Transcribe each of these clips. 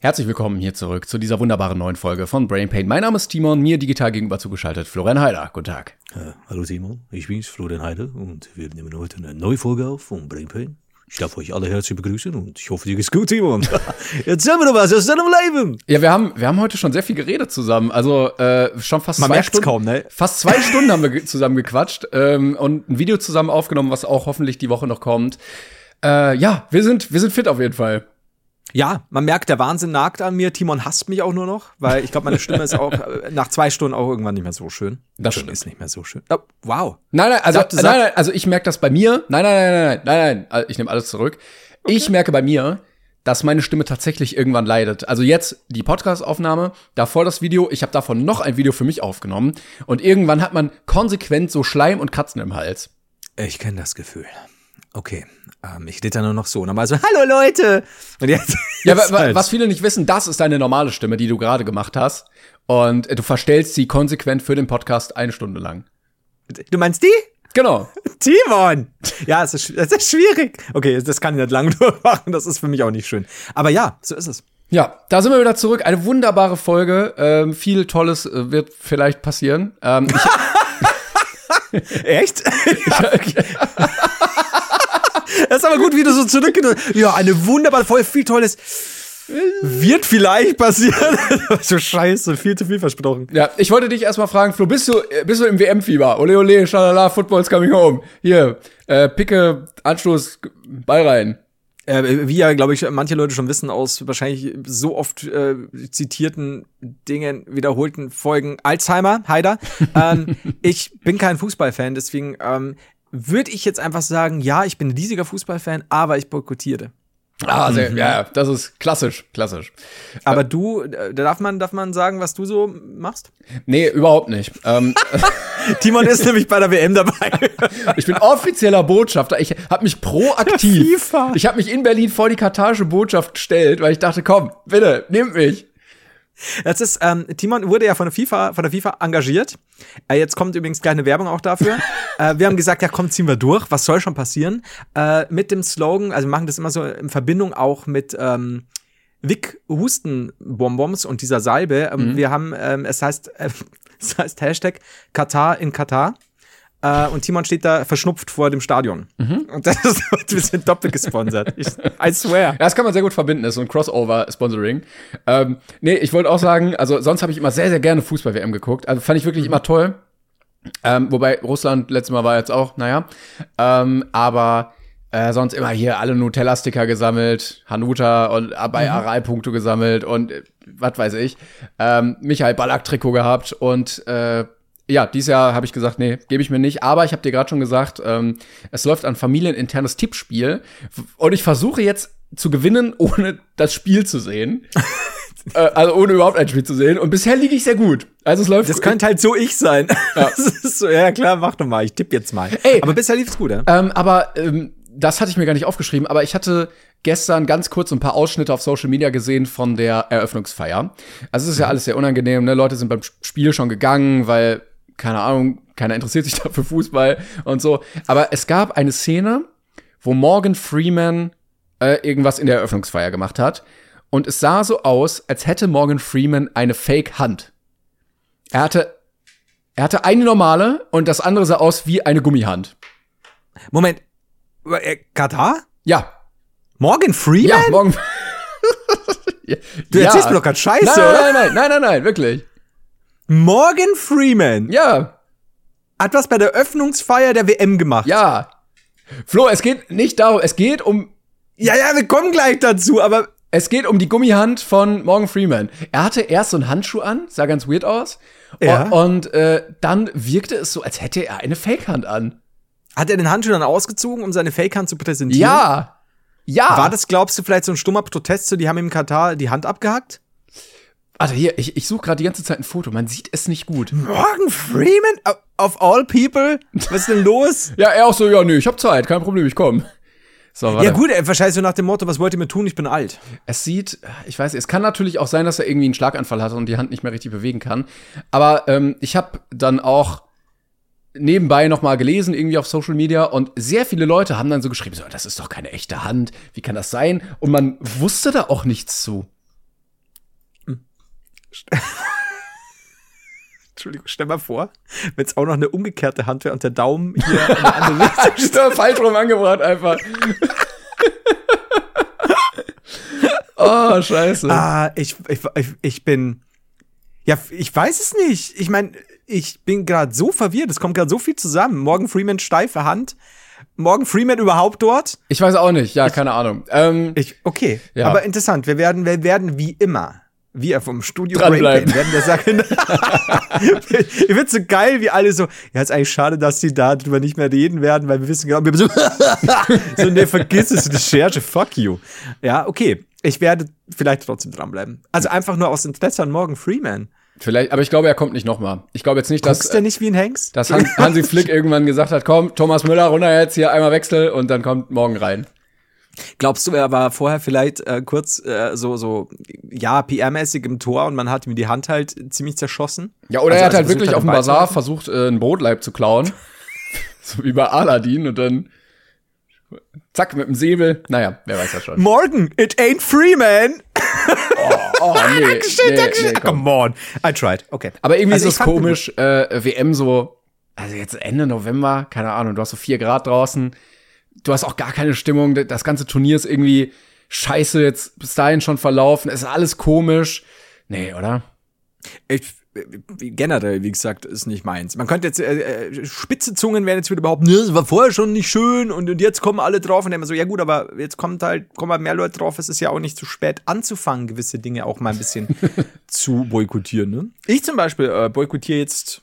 Herzlich willkommen hier zurück zu dieser wunderbaren neuen Folge von Brain Pain. Mein Name ist Timon, mir digital gegenüber zugeschaltet Florian Heider. Guten Tag. Äh, hallo Simon, ich bin's, Florian Heider und wir nehmen heute eine neue Folge auf von Brain Pain. Ich darf euch alle herzlich begrüßen und ich hoffe, dir geht's gut, Simon. Erzähl mir doch was aus deinem Leben. Ja, wir haben, wir haben heute schon sehr viel geredet zusammen. Also äh, schon fast Man zwei merkt's Stunden. kaum, ne? Fast zwei Stunden haben wir zusammen gequatscht ähm, und ein Video zusammen aufgenommen, was auch hoffentlich die Woche noch kommt. Äh, ja, wir sind, wir sind fit auf jeden Fall. Ja, man merkt, der Wahnsinn nagt an mir. Timon hasst mich auch nur noch, weil ich glaube, meine Stimme ist auch äh, nach zwei Stunden auch irgendwann nicht mehr so schön. Das stimmt. ist nicht mehr so schön. Oh, wow. Nein, nein, also, nein, nein, also ich merke das bei mir. Nein, nein, nein, nein, nein, nein, ich nehme alles zurück. Ich merke bei mir, dass meine Stimme tatsächlich irgendwann leidet. Also jetzt die Podcast-Aufnahme, davor das Video. Ich habe davon noch ein Video für mich aufgenommen. Und irgendwann hat man konsequent so Schleim und Kratzen im Hals. Ich kenne das Gefühl. Okay, ähm, ich rede dann nur noch so. Normal so, hallo Leute. Und jetzt, Ja, halt. was viele nicht wissen, das ist deine normale Stimme, die du gerade gemacht hast. Und äh, du verstellst sie konsequent für den Podcast eine Stunde lang. Du meinst die? Genau. Timon! Ja, es ist, es ist schwierig. Okay, das kann ich nicht lange durchmachen. Das ist für mich auch nicht schön. Aber ja, so ist es. Ja, da sind wir wieder zurück. Eine wunderbare Folge. Ähm, viel Tolles äh, wird vielleicht passieren. Ähm, Echt? Das ist aber gut, wie du so zurückgedrückt Ja, eine wunderbare Folge, viel Tolles. Wird vielleicht passieren. so scheiße, viel zu viel versprochen. ja, ich wollte dich erstmal fragen, Flo, bist du, bist du im WM-Fieber? Ole, ole, schalala, Football's coming home. Hier, äh, Picke, Anstoß, Ball rein. Äh, wie ja, glaube ich, manche Leute schon wissen aus wahrscheinlich so oft äh, zitierten Dingen, wiederholten Folgen Alzheimer, Heider. ähm, ich bin kein Fußballfan, deswegen ähm, würde ich jetzt einfach sagen, ja, ich bin ein riesiger Fußballfan, aber ich boykottiere. Ah, sehr, ja, das ist klassisch, klassisch. Aber du, äh, da darf man, darf man sagen, was du so machst? Nee, überhaupt nicht. Ähm, Timon ist nämlich bei der WM dabei. ich bin offizieller Botschafter. Ich habe mich proaktiv, FIFA. ich habe mich in Berlin vor die katarische Botschaft gestellt, weil ich dachte, komm, bitte, nehmt mich. Das ist, ähm, Timon wurde ja von der FIFA, von der FIFA engagiert. Äh, jetzt kommt übrigens gleich eine Werbung auch dafür. äh, wir haben gesagt, ja komm, ziehen wir durch. Was soll schon passieren? Äh, mit dem Slogan, also wir machen das immer so in Verbindung auch mit ähm, Vic Hustenbonbons und dieser Salbe. Ähm, Wir haben, ähm, es heißt, äh, es heißt Hashtag Katar in Katar. Äh, und Timon steht da verschnupft vor dem Stadion. Und das ist, wir sind doppelt gesponsert. Ich, I swear. Ja, das kann man sehr gut verbinden, das ist so ein Crossover-Sponsoring. Ähm, nee, ich wollte auch sagen, also sonst habe ich immer sehr, sehr gerne Fußball-WM geguckt. Also fand ich wirklich immer toll. Ähm, wobei Russland letztes Mal war jetzt auch, naja. Ähm, aber äh, sonst immer hier alle Nutella-Sticker gesammelt, Hanuta und äh, bei Aral-Punkte gesammelt und äh, was weiß ich. Ähm, Michael Ballack-Trikot gehabt und äh, ja, dieses Jahr habe ich gesagt, nee, gebe ich mir nicht. Aber ich habe dir gerade schon gesagt, ähm, es läuft ein familieninternes Tippspiel. Und ich versuche jetzt zu gewinnen, ohne das Spiel zu sehen. äh, also ohne überhaupt ein Spiel zu sehen. Und bisher liege ich sehr gut. Also es läuft Das könnte halt so ich sein. Ist so, ja klar, mach doch mal, ich tippe jetzt mal. Ey. aber bisher lief's gut, ja? Ähm, aber ähm, das hatte ich mir gar nicht aufgeschrieben, aber ich hatte gestern ganz kurz ein paar Ausschnitte auf Social Media gesehen von der Eröffnungsfeier. Also es ist ja alles sehr unangenehm, ne? Leute sind beim Spiel schon gegangen, weil, keine Ahnung, keiner interessiert sich da für Fußball und so. Aber es gab eine Szene, wo Morgan Freeman äh, irgendwas in der Eröffnungsfeier gemacht hat. Und es sah so aus, als hätte Morgan Freeman eine Fake-Hand. Er hatte, er hatte eine normale und das andere sah aus wie eine Gummihand. Moment. Äh, Katar? Ja, Morgan Freeman? Ja, morgen. ja. Du erzählst mir doch grad Scheiße, nein, oder? Nein, nein, nein, nein, nein, wirklich. Morgan Freeman Ja, hat was bei der Öffnungsfeier der WM gemacht. ja. Flo, es geht nicht darum, es geht um, ja, ja, wir kommen gleich dazu, aber es geht um die Gummihand von Morgan Freeman. Er hatte erst so einen Handschuh an, sah ganz weird aus. Ja. Und, äh, dann wirkte es so, als hätte er eine Fake-Hand an. hat er den Handschuh dann ausgezogen, um seine Fake-Hand zu präsentieren? Ja. Ja. War das, glaubst du, vielleicht so ein stummer Protest, so die haben im Katar die Hand abgehackt? Warte, hier, ich, ich suche gerade die ganze Zeit ein Foto. Man sieht es nicht gut. Morgan Freeman? Of all people? Was ist denn los? Ja, er auch so, ja, nö, ich hab Zeit, kein Problem, ich komm. So, warte. ja gut, ey, wahrscheinlich so nach dem Motto, was wollt ihr mir tun? Ich bin alt. Es sieht, ich weiß, es kann natürlich auch sein, dass er irgendwie einen Schlaganfall hatte und die Hand nicht mehr richtig bewegen kann. Aber ähm, ich habe dann auch nebenbei noch mal gelesen irgendwie auf Social Media und sehr viele Leute haben dann so geschrieben, so, das ist doch keine echte Hand, wie kann das sein? Und man wusste da auch nichts zu. Entschuldigung, stell mal vor, wenn es auch noch eine umgekehrte Hand wäre und der Daumen hier in eine andere Richtung. Ist doch falsch rum angebracht einfach. oh, scheiße. Ah, ich, ich, ich, ich bin. Ja, ich weiß es nicht. Ich meine, ich bin gerade so verwirrt. Es kommt gerade so viel zusammen. Morgan Freeman steife Hand. Morgan Freeman überhaupt dort? Ich weiß auch nicht, ja, keine Ahnung. Ähm, Ich, okay, Ja. aber interessant. Wir werden, wir werden wie immer, wir vom Studio Dranbleiben. Werden wir sagen. ich find's so geil, wie alle so, ja, ist eigentlich schade, dass die da drüber nicht mehr reden werden, weil wir wissen genau, wir so, so ne, vergiss es, Recherche, fuck you. Ja, okay. Ich werde vielleicht trotzdem dranbleiben. Also einfach nur aus Interesse an Morgan Freeman. vielleicht, aber ich glaube, er kommt nicht noch mal. Ich glaube jetzt nicht, dass Guckst du nicht wie ein Hengst? dass Han Hansi Flick irgendwann gesagt hat, komm, Thomas Müller runter jetzt hier einmal Wechsel und dann kommt morgen rein. Glaubst du, er war vorher vielleicht äh, kurz äh, so, so, ja, PR-mäßig im Tor und man hat ihm die Hand halt ziemlich zerschossen? Ja, oder Also, er hat also halt wirklich auf dem Bazar versucht, äh, einen Brotleib zu klauen. so wie bei Aladdin und dann zack, mit dem Säbel. Naja, wer weiß das schon. Morgan, it ain't Freeman! Oh, nee, Dankeschön, nee, Dankeschön. nee, komm. Come on. I tried. Okay. Aber irgendwie Also ist es komisch, äh, WM so, also jetzt Ende November, keine Ahnung, du hast so vier Grad draußen, du hast auch gar keine Stimmung, das ganze Turnier ist irgendwie scheiße jetzt bis dahin schon verlaufen, es ist alles komisch. Nee, oder? Ich, generell, wie gesagt, ist nicht meins. Man könnte jetzt, äh, äh, spitze Zungen werden jetzt wieder behaupten, ne, das war vorher schon nicht schön und, und jetzt kommen alle drauf und dann immer so, ja gut, aber jetzt kommt halt, kommen halt mehr Leute drauf, es ist ja auch nicht zu spät anzufangen, gewisse Dinge auch mal ein bisschen zu boykottieren, ne? Ich zum Beispiel äh, boykottiere jetzt,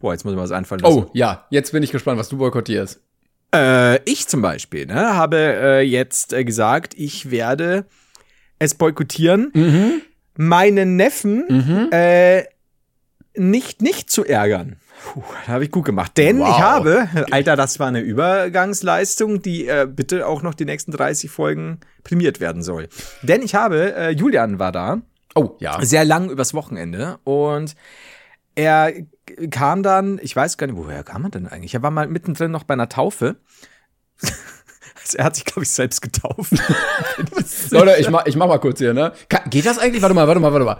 boah, jetzt muss ich mal was einfallen lassen. Oh, ja, jetzt bin ich gespannt, was du boykottierst. Äh, ich zum Beispiel ne, habe äh, jetzt äh, gesagt, ich werde es boykottieren, Mhm. meinen Neffen äh, nicht nicht zu ärgern. Puh, da habe ich gut gemacht. Denn Wow. ich habe, Alter, das war eine Übergangsleistung, die äh, bitte auch noch die nächsten 30 Folgen prämiert werden soll. Denn ich habe, äh, Julian war da, Oh, ja. sehr lang übers Wochenende und er kam dann, ich weiß gar nicht, woher kam er denn eigentlich? Er war mal mittendrin noch bei einer Taufe. Also er hat sich, glaube ich, selbst getauft. Leute, ich mach, ich mach mal kurz hier, ne? Ka geht das eigentlich? Warte mal, warte mal, warte mal.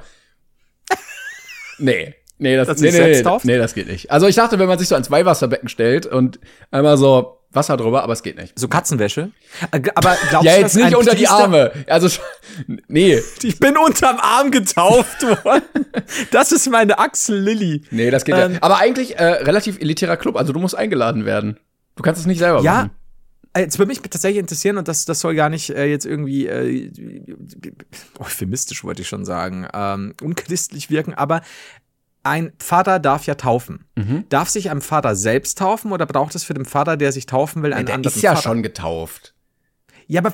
Nee. Nee, das, nee, nee, nee, nee, das geht nicht. Also ich dachte, wenn man sich so ans Weihwasserbecken stellt und einmal so Wasser drüber, aber es geht nicht. So Katzenwäsche. Äh, Aber glaubst Ja, du, jetzt nicht unter die Priester- Arme. Also, nee, Ich bin unterm Arm getauft worden. Das ist meine Axel Lilly. nee, das geht Ähm, ja. Aber eigentlich äh, relativ elitärer Club, also du musst eingeladen werden. Du kannst es nicht selber Ja, machen. äh, jetzt würde mich tatsächlich interessieren, und das, das soll gar nicht äh, jetzt irgendwie äh, oh, euphemistisch, wollte ich schon sagen, ähm, unchristlich wirken, aber ein Vater darf ja taufen. Mhm. Darf sich ein Vater selbst taufen oder braucht es für den Vater, der sich taufen will, einen Der anderen ist ja Vater? schon getauft. Ja, aber.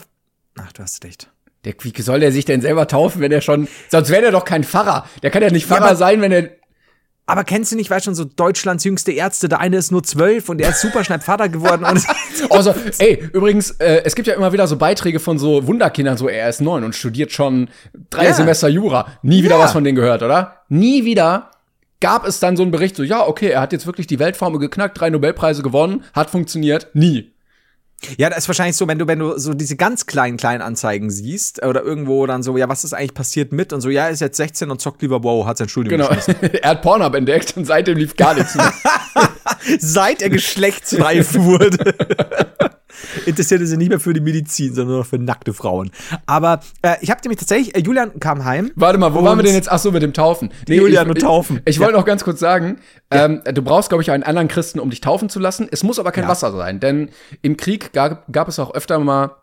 Ach, du hast recht. Der, wie soll der sich denn selber taufen, wenn er schon. Sonst wäre der doch kein Pfarrer. Der kann ja nicht Ja, Pfarrer aber- sein, wenn er. Aber kennst du nicht, weißt schon, so Deutschlands jüngste Ärzte, der eine ist nur zwölf und der ist super schnell Vater geworden. Und Also, ey, übrigens, äh, es gibt ja immer wieder so Beiträge von so Wunderkindern, so er ist neun und studiert schon drei Ja. Semester Jura. Nie wieder Ja. was von denen gehört, oder? Nie wieder gab es dann so einen Bericht, so, ja, okay, er hat jetzt wirklich die Weltformel geknackt, drei Nobelpreise gewonnen, hat funktioniert. Nie. Ja, das ist wahrscheinlich so, wenn du, wenn du so diese ganz kleinen, kleinen Anzeigen siehst oder irgendwo dann so, ja, was ist eigentlich passiert mit und so, ja, er ist jetzt 16 und zockt lieber wow, hat sein Studium Genau. er hat Pornhub entdeckt und seitdem lief gar nichts mehr. Seit er geschlechtsreif wurde. Interessierte sich nicht mehr für die Medizin, sondern nur noch für nackte Frauen. Aber äh, ich habe nämlich tatsächlich, äh, Julian kam heim. Warte mal, wo waren wir denn jetzt? Ach so, mit dem Taufen. Julian ich, und Taufen. Ich, ich Ja. wollte noch ganz kurz sagen, ähm, du brauchst, glaube ich, einen anderen Christen, um dich taufen zu lassen. Es muss aber kein Ja. Wasser sein, denn im Krieg gab, gab es auch öfter mal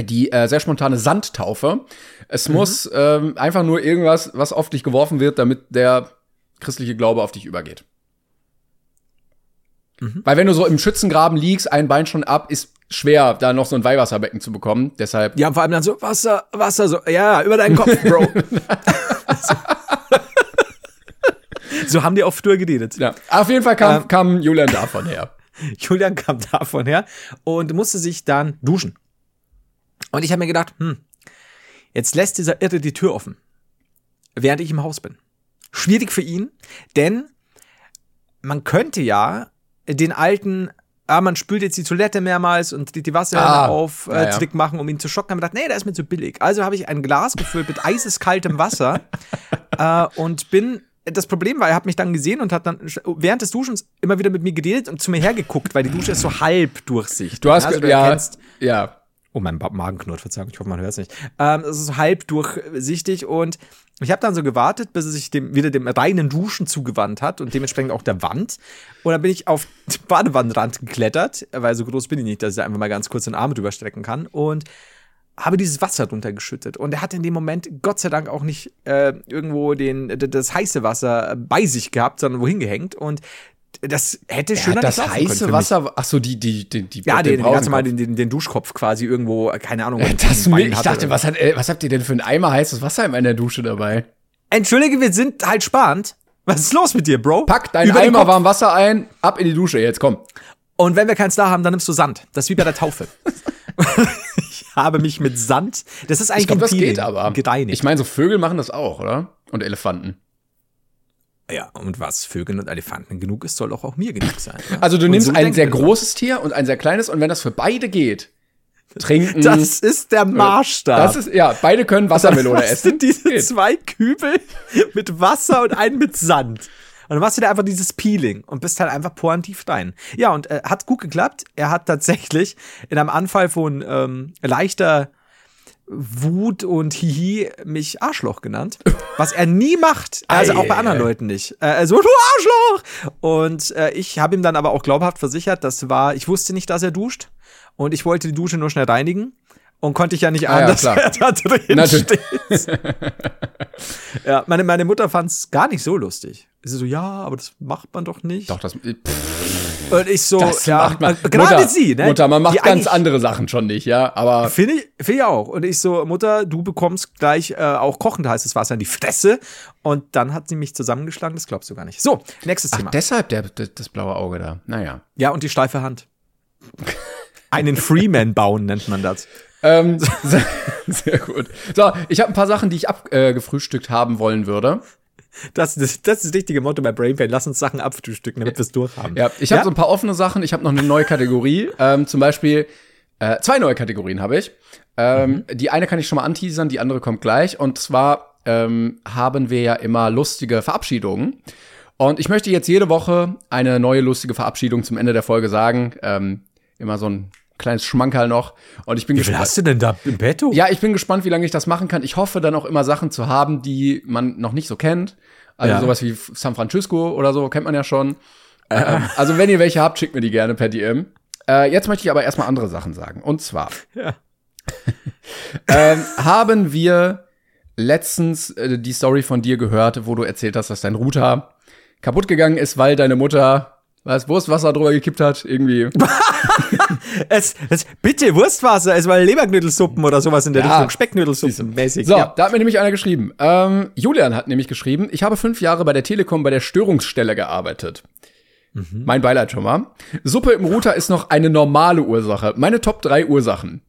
die äh, sehr spontane Sandtaufe. Es Mhm. muss ähm, einfach nur irgendwas, was auf dich geworfen wird, damit der christliche Glaube auf dich übergeht. Weil wenn du so im Schützengraben liegst, ein Bein schon ab, ist schwer, da noch so ein Weihwasserbecken zu bekommen. Deshalb. Haben vor allem dann so, Wasser, Wasser, so, ja, über deinen Kopf, Bro. so haben die auf Tour geredet. Ja. Auf jeden Fall kam, Ähm. kam Julian davon her. Julian kam davon her und musste sich dann duschen. Und ich habe mir gedacht, hm, jetzt lässt dieser Irre die Tür offen, während ich im Haus bin. Schwierig für ihn, denn man könnte ja den alten, ah, man spült jetzt die Toilette mehrmals und die, die Wasserhahn Ah, auf äh, ja. Trick machen, um ihn zu schocken. Hab mir gedacht, nee, der ist mir zu billig. Also habe ich ein Glas gefüllt mit eiseskaltem Wasser äh, und bin das Problem war, er hat mich dann gesehen und hat dann während des Duschens immer wieder mit mir geredet und zu mir hergeguckt, weil die Dusche ist so halb durchsichtig. Du hast, also, du ja, erkennst, ja. Oh, mein Magen knurrt, Verzeihung, ich hoffe, man hört es nicht. Ähm, es ist so halb durchsichtig und ich habe dann so gewartet, bis er sich dem, wieder dem reinen Duschen zugewandt hat und dementsprechend auch der Wand. Und dann bin ich auf den Badewannenrand geklettert, weil so groß bin ich nicht, dass ich da einfach mal ganz kurz den Arm drüber strecken kann und habe dieses Wasser drunter geschüttet. Und er hat in dem Moment Gott sei Dank auch nicht äh, irgendwo den, das heiße Wasser bei sich gehabt, sondern wohin gehängt. Und das hätte schöner hat das heiße. Wasser, ach so, die, die, die, die Ja, den, den ganz normal den, den, den Duschkopf quasi irgendwo, äh, keine Ahnung. Das, im Bein ich hatte dachte, was, hat, äh, was habt ihr denn für einen Eimer heißes Wasser in der Dusche dabei? Entschuldige, wir sind halt sparend. Was ist los mit dir, Bro? Pack deinen Über Eimer warm Wasser ein, ab in die Dusche, jetzt komm. Und wenn wir keins da haben, dann nimmst du Sand. Das ist wie bei der Taufe. ich habe mich mit Sand. Das ist eigentlich Ich glaube, ein das geht aber. gereinigt. Ich meine, so Vögel machen das auch, oder? Und Elefanten. Ja, und was Vögeln und Elefanten genug ist, soll doch auch mir genug sein. ja? Also du Und nimmst so ein sehr großes Tier und ein sehr kleines und wenn das für beide geht, trinken. Das ist der Maßstab. das ist, ja, beide können Wassermelone Was essen. sind diese Geht. zwei Kübel mit Wasser und einen mit Sand? Und dann machst du dir einfach dieses Peeling und bist halt einfach porentiv rein. Ja, und äh, hat gut geklappt. Er hat tatsächlich in einem Anfall von ähm, leichter Wut und Hihi mich Arschloch genannt. Was er nie macht. Also auch bei Ei, anderen. Leuten nicht. Äh, also, du Arschloch! Und äh, ich habe ihm dann aber auch glaubhaft versichert, das war, ich wusste nicht, dass er duscht. Und ich wollte die Dusche nur schnell reinigen. Und konnte ich ja nicht Ah, ahnen, ja, dass er da drin Natürlich. steht. ja, meine, meine Mutter fand es gar nicht so lustig. Sie so, ja, aber das macht man doch nicht. Doch, das, pff, Und ich so, das ja, macht man. äh, gerade Mutter, sie, ne? Mutter, man macht die ganz andere Sachen schon nicht, ja, aber Finde ich, finde ich auch. Und ich so, Mutter, du bekommst gleich äh, auch kochend heißes Wasser in die Fresse. Und dann hat sie mich zusammengeschlagen, das glaubst du gar nicht. So, nächstes ach, Thema. deshalb der, der, das blaue Auge da. Naja. Ja, und die steife Hand. Einen Freeman bauen nennt man das. Ähm, sehr, sehr gut. So, ich habe ein paar Sachen, die ich abgefrühstückt haben wollen würde. Das, das, das ist das richtige Motto bei Brainpain. Lass uns Sachen abfrühstücken, damit wir es durchhaben. Ja, ich habe so ein paar offene Sachen. Ich habe noch eine neue Kategorie. ähm, zum Beispiel äh, zwei neue Kategorien habe ich. Ähm, Die eine kann ich schon mal anteasern, die andere kommt gleich. Und zwar ähm, haben wir ja immer lustige Verabschiedungen. Und ich möchte jetzt jede Woche eine neue lustige Verabschiedung zum Ende der Folge sagen. Ähm, immer so ein kleines Schmankerl noch. Und ich bin Wie viel gespannt. hast du denn da im Betto? Ja, ich bin gespannt, wie lange ich das machen kann. Ich hoffe dann auch immer Sachen zu haben, die man noch nicht so kennt. Also Ja. sowas wie San Francisco oder so, kennt man ja schon. Ähm, also wenn ihr welche habt, schickt mir die gerne per DM. Äh, jetzt möchte ich aber erstmal andere Sachen sagen. Und zwar Ja. ähm, haben wir letztens äh, die Story von dir gehört, wo du erzählt hast, dass dein Router kaputt gegangen ist, weil deine Mutter was, Wurstwasser drüber gekippt hat, irgendwie. Es, es, bitte Wurstwasser, es war Leberknödelsuppen oder sowas in der Ja. Richtung. Specknödelsuppen mäßig. So, ja. da hat mir nämlich einer geschrieben. Ähm, Julian hat nämlich geschrieben, ich habe fünf Jahre bei der Telekom bei der Störungsstelle gearbeitet. Mein Beileid schon mal. Suppe im Router ist noch eine normale Ursache. Meine Top drei Ursachen.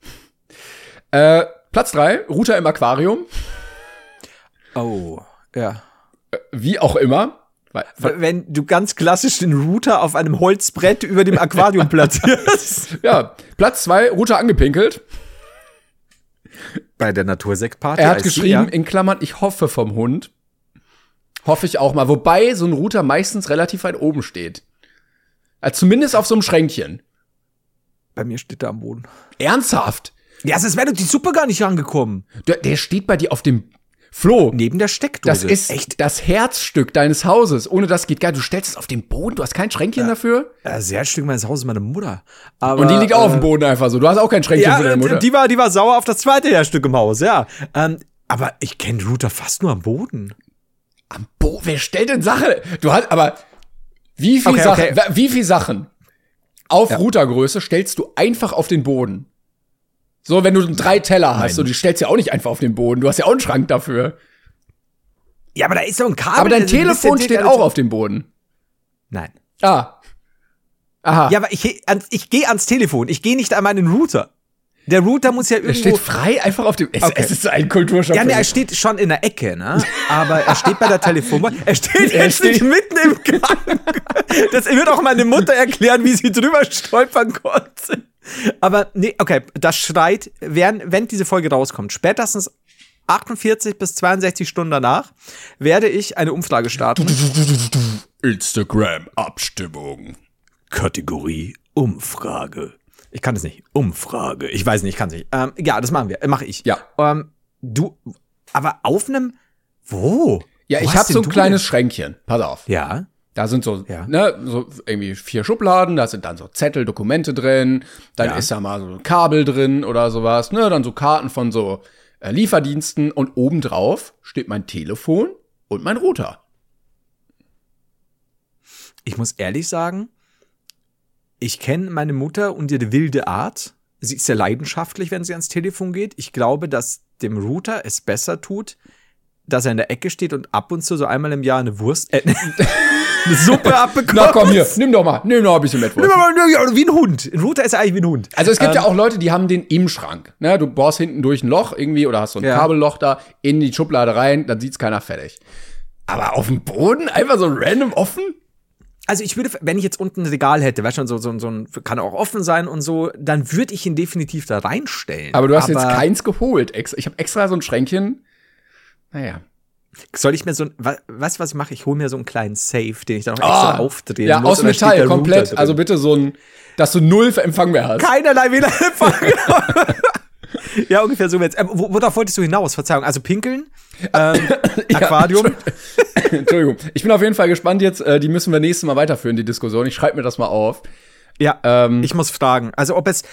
Äh, Platz drei Router im Aquarium. Oh, ja. Wie auch immer. Wenn du ganz klassisch den Router auf einem Holzbrett über dem Aquarium platzierst. Ja, Platz zwei Router angepinkelt. Bei der Natursektparty. Er hat geschrieben, ja. in Klammern, ich hoffe vom Hund. Hoffe ich auch mal. Wobei so ein Router meistens relativ weit oben steht. Also zumindest auf so einem Schränkchen. Bei mir steht er am Boden. Ernsthaft? Ja, sonst wäre doch die Suppe gar nicht rangekommen. Der, der steht bei dir auf dem Flo. Neben der Steckdose. Das ist echt das Herzstück deines Hauses. Ohne das geht gar. Du stellst es auf den Boden. Du hast kein Schränkchen dafür. Das Herzstück meines Hauses ist meine Mutter. Aber, Und die liegt auch auf äh, dem Boden einfach so. Du hast auch kein Schränkchen für Ja, deine Mutter. die war, die war sauer auf das zweite Herzstück im Haus, ja. Ähm, aber ich kenne Router fast nur am Boden. Am Boden. Wer stellt denn Sachen? Du hast aber wie viel Okay, Sachen? okay. Wie viel Sachen auf Routergröße stellst du einfach auf den Boden. So, wenn du drei Teller hast, so, die stellst du ja auch nicht einfach auf den Boden. Du hast ja auch einen Schrank dafür. Ja, aber da ist so ein Kabel. Aber dein ein Telefon steht auch auf dem Boden. Nein. Ah. Aha. Ja, aber ich, ich gehe ans Telefon. Ich gehe nicht an meinen Router. Der Router muss ja er irgendwo. steht frei einfach auf dem. Es, Okay. es ist ein Kulturschock. ja, für ne, er steht schon in der Ecke, ne? Aber er steht bei der Telefonnummer. Er steht Er jetzt nicht steht- mitten im Gang. Das wird auch meine Mutter erklären, wie sie drüber stolpern konnte. Aber nee, okay, das schreit, während, wenn diese Folge rauskommt, spätestens 48 bis 62 Stunden danach, werde ich eine Umfrage starten. Instagram-Abstimmung. Kategorie Umfrage. Ich kann das nicht. Umfrage. Ich weiß nicht, ich kann es nicht. Ähm, ja, das machen wir. Mache ich. Ja. Ähm, du, aber auf einem, wo? Ja, Wo ich habe so ein kleines denn- Schränkchen. Pass auf. Ja. Da sind so, Ja. ne, so irgendwie vier Schubladen, da sind dann so Zettel, Dokumente drin, dann Ja. ist da mal so ein Kabel drin oder sowas, ne, dann so Karten von so äh, Lieferdiensten und obendrauf steht mein Telefon und mein Router. Ich muss ehrlich sagen, ich kenne meine Mutter und ihre wilde Art. Sie ist sehr leidenschaftlich, wenn sie ans Telefon geht. Ich glaube, dass dem Router es besser tut, dass er in der Ecke steht und ab und zu so einmal im Jahr eine Wurst, äh, eine Suppe abbekommt. Na komm hier, nimm doch mal, nimm doch mal ein bisschen Mettwurst. Ja, wie ein Hund. Ein Router ist ja eigentlich wie ein Hund. Also es gibt ja Ähm, auch Leute, die haben den im Schrank. Ne, du bohrst hinten durch ein Loch irgendwie oder hast so ein Ja. Kabelloch da in die Schublade rein, dann sieht's keiner fertig. Aber auf dem Boden einfach so random offen? Also ich würde, wenn ich jetzt unten ein Regal hätte, weißt du, so, so, so ein, kann auch offen sein und so, dann würde ich ihn definitiv da reinstellen. Aber du hast jetzt keins geholt. Ich habe extra so ein Schränkchen. Naja. Soll ich mir so ein, du, was ich mache? Ich hole mir so einen kleinen Safe, den ich dann noch extra aufdrehen Ah, ja, muss. aus Metall, komplett. Also bitte so ein, dass du null Empfang mehr hast. keinerlei WLAN-Empfang. ja, ungefähr so jetzt. Ähm, wo, worauf wolltest du hinaus? Verzeihung. Also pinkeln, ähm, Aquarium. Entschuldigung. Ich bin auf jeden Fall gespannt jetzt. Äh, die müssen wir nächstes Mal weiterführen, die Diskussion. Ich schreibe mir das mal auf. Ja, Ähm, ich muss fragen. Also ob es,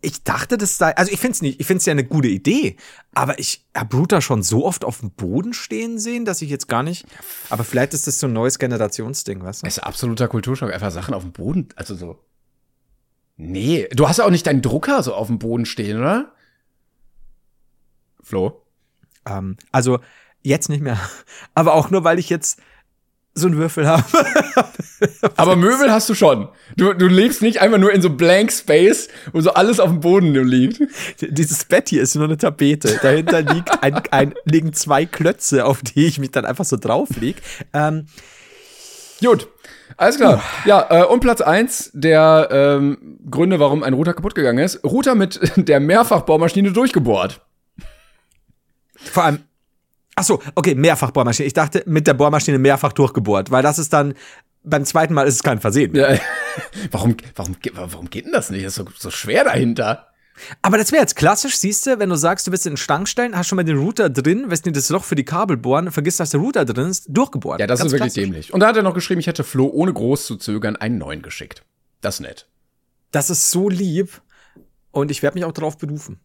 ich dachte, das sei, also ich finde es nicht, ich finde es ja eine gute Idee, aber ich habe Router schon so oft auf dem Boden stehen sehen, dass ich jetzt gar nicht, aber vielleicht ist das so ein neues Generationsding, weißt du? Es ist absoluter Kulturschock. Einfach Sachen auf dem Boden. Also so. Nee. Du hast ja auch nicht deinen Drucker so auf dem Boden stehen, oder? Flo? Ähm, also jetzt nicht mehr, aber auch nur, weil ich jetzt so einen Würfel habe. Aber Möbel hast du schon. Du, du lebst nicht einfach nur in so Blank Space, wo so alles auf dem Boden liegt. Dieses Bett hier ist nur eine Tapete. Dahinter liegt ein, ein, liegen zwei Klötze, auf die ich mich dann einfach so draufleg. Ähm, Gut, alles klar. Ja, äh, und Platz eins der ähm, Gründe, warum ein Router kaputt gegangen ist. Router mit der Mehrfachbaumaschine durchgebohrt. Vor allem, ach so, okay, Mehrfachbohrmaschine. Ich dachte, mit der Bohrmaschine mehrfach durchgebohrt, weil das ist dann, beim zweiten Mal ist es kein Versehen. Ja, warum, warum, warum geht denn das nicht? Das ist so, so schwer dahinter. Aber das wäre jetzt klassisch, siehst du, wenn du sagst, du willst in den Schrank stellen, hast schon mal den Router drin, willst dir das Loch für die Kabel bohren, vergisst, dass der Router drin ist, durchgebohrt. Ja, das Ganz ist wirklich klassisch. dämlich. Und da hat er noch geschrieben, ich hätte Flo ohne groß zu zögern einen neuen geschickt. Das ist nett. Das ist so lieb und ich werde mich auch darauf berufen.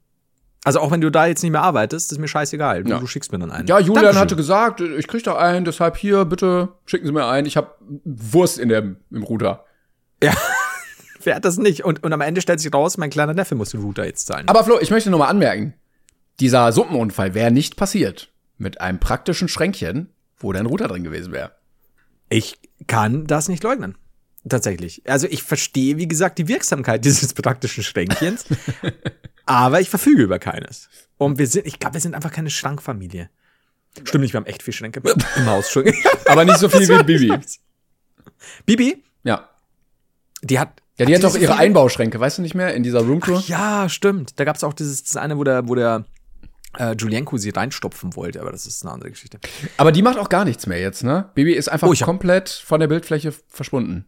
Also auch wenn du da jetzt nicht mehr arbeitest, ist mir scheißegal. Du, Ja. du schickst mir dann einen. Ja, Julian Dankeschön. hatte gesagt, ich krieg da einen, deshalb hier, bitte schicken Sie mir einen. Ich habe Wurst in dem, im Router. Wer hat das nicht? Und, und am Ende stellt sich raus, mein kleiner Neffe muss den Router jetzt zahlen. Aber Flo, ich möchte nur mal anmerken, dieser Suppenunfall wäre nicht passiert mit einem praktischen Schränkchen, wo dein Router drin gewesen wäre. Ich kann das nicht leugnen. Tatsächlich. Also ich verstehe, wie gesagt, die Wirksamkeit dieses praktischen Schränkchens, aber ich verfüge über keines. Und wir sind, ich glaube, wir sind einfach keine Schrankfamilie. Stimmt nicht, wir haben echt viel Schränke im Haus. Entschuldigung. Aber nicht so viel wie Bibi. Bibi, Ja. die hat. Ja, die hat so doch ihre viele- Einbauschränke, weißt du nicht mehr, in dieser Roomtour? Ja, stimmt. Da gab es auch dieses das eine, wo der, wo der äh, Julienko sie reinstopfen wollte, aber das ist eine andere Geschichte. Aber die macht auch gar nichts mehr jetzt, ne? Bibi ist einfach Oh, ich hab- komplett von der Bildfläche verschwunden.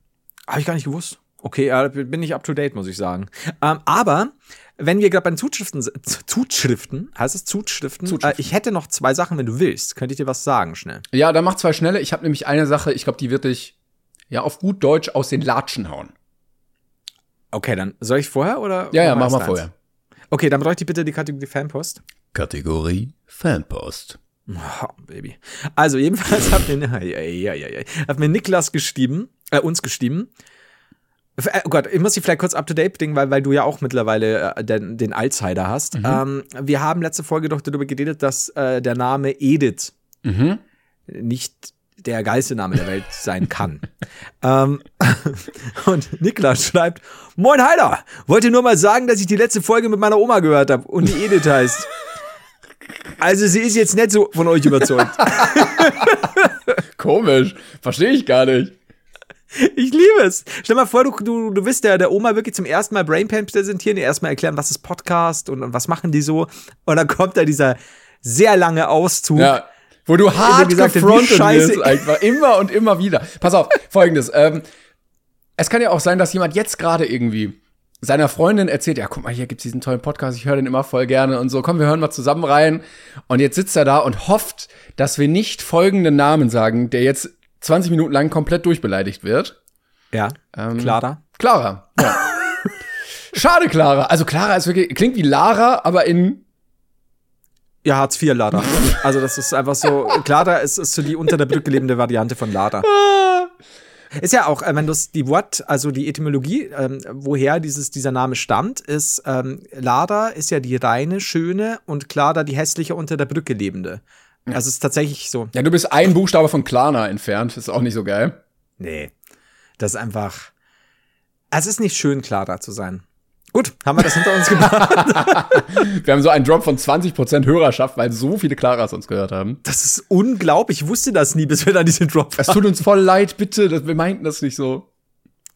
Habe ich gar nicht gewusst. Okay, ja, bin ich up to date, muss ich sagen. Ähm, aber wenn wir gerade bei den Zuschriften, sind- Z- Zuschriften, heißt es Zuschriften? Zuschriften. Äh, ich hätte noch zwei Sachen, wenn du willst. Könnte ich dir was sagen, schnell? Ja, dann mach zwei schnelle. Ich habe nämlich eine Sache, ich glaube, die wird dich ja auf gut Deutsch aus den Latschen hauen. Okay, dann soll ich vorher oder? Ja, ja, mach mal eins? vorher. Okay, dann bräuchte ich bitte die Kategorie Fanpost. Kategorie Fanpost. Oh, Baby. Also jedenfalls hat mir, ja, ja, ja, ja, hat mir Niklas geschrieben, äh, uns geschrieben. Äh, Oh Gott, ich muss dich vielleicht kurz up to date bringen, weil, weil du ja auch mittlerweile äh, den, den Altsider hast. Ähm, wir haben letzte Folge doch darüber geredet, dass äh, der Name Edith nicht der geilste Name der Welt sein kann. ähm, und Niklas schreibt: Moin Heiler, wollte nur mal sagen, dass ich die letzte Folge mit meiner Oma gehört habe und die Edith heißt. Also sie ist jetzt nicht so von euch überzeugt. Komisch. Verstehe ich gar nicht. Ich liebe es. Stell mal vor, du, du, du willst der, der Oma wirklich zum ersten Mal Brainpan präsentieren, ihr erstmal erklären, was ist Podcast und, und was machen die so. Und dann kommt da dieser sehr lange Auszug. Ja. Wo du hart gesagt gefrontet wirst, einfach immer und immer wieder. Pass auf, folgendes. Ähm, es kann ja auch sein, dass jemand jetzt gerade irgendwie seiner Freundin erzählt, ja, guck mal, hier gibt's diesen tollen Podcast, ich höre den immer voll gerne und so, komm, wir hören mal zusammen rein. Und jetzt sitzt er da und hofft, dass wir nicht folgenden Namen sagen, der jetzt 20 Minuten lang komplett durchbeleidigt wird. Ja, Ähm, Clara. Clara. Ja. Schade, Clara. Also Clara ist wirklich, klingt wie Lara, aber in Ja, Hartz IV Lada. Also das ist einfach so, Clara ist, ist so die unter der Brücke lebende Variante von Lada. Ist ja auch, äh, wenn du die Wort, also die Etymologie, ähm, woher dieses, dieser Name stammt, ist ähm, Lada ist ja die reine, schöne und Clara die hässliche unter der Brücke lebende. Also es ist tatsächlich so. Ja, du bist ein Buchstabe von Klarna entfernt. Ist auch nicht so geil. Nee. Das ist einfach. Es ist nicht schön, Clara zu sein. Gut, haben wir das hinter uns gebracht. Wir haben so einen Drop von 20% Hörerschaft, weil so viele Klaras uns gehört haben. Das ist unglaublich. Ich wusste das nie, bis wir dann diesen Drop Es tut uns voll leid, bitte. Wir meinten das nicht so.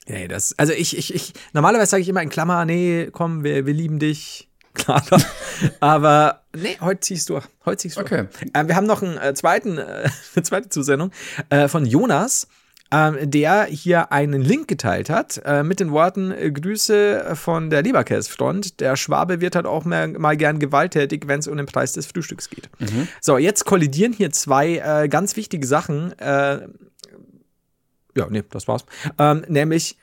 Nee, das, also ich, ich, ich, normalerweise sage ich immer in Klammer, nee, komm, wir, wir lieben dich. Klar. Aber nee, heute ziehst du. Heute ziehst du Okay. Ähm, wir haben noch einen äh, zweiten, äh, eine zweite Zusendung äh, von Jonas, ähm, der hier einen Link geteilt hat äh, mit den Worten äh, Grüße von der Leberkäsfront. Der Schwabe wird halt auch mal, mal gern gewalttätig, wenn es um den Preis des Frühstücks geht. So, jetzt kollidieren hier zwei äh, ganz wichtige Sachen. Ja, nee, das war's. Ähm, nämlich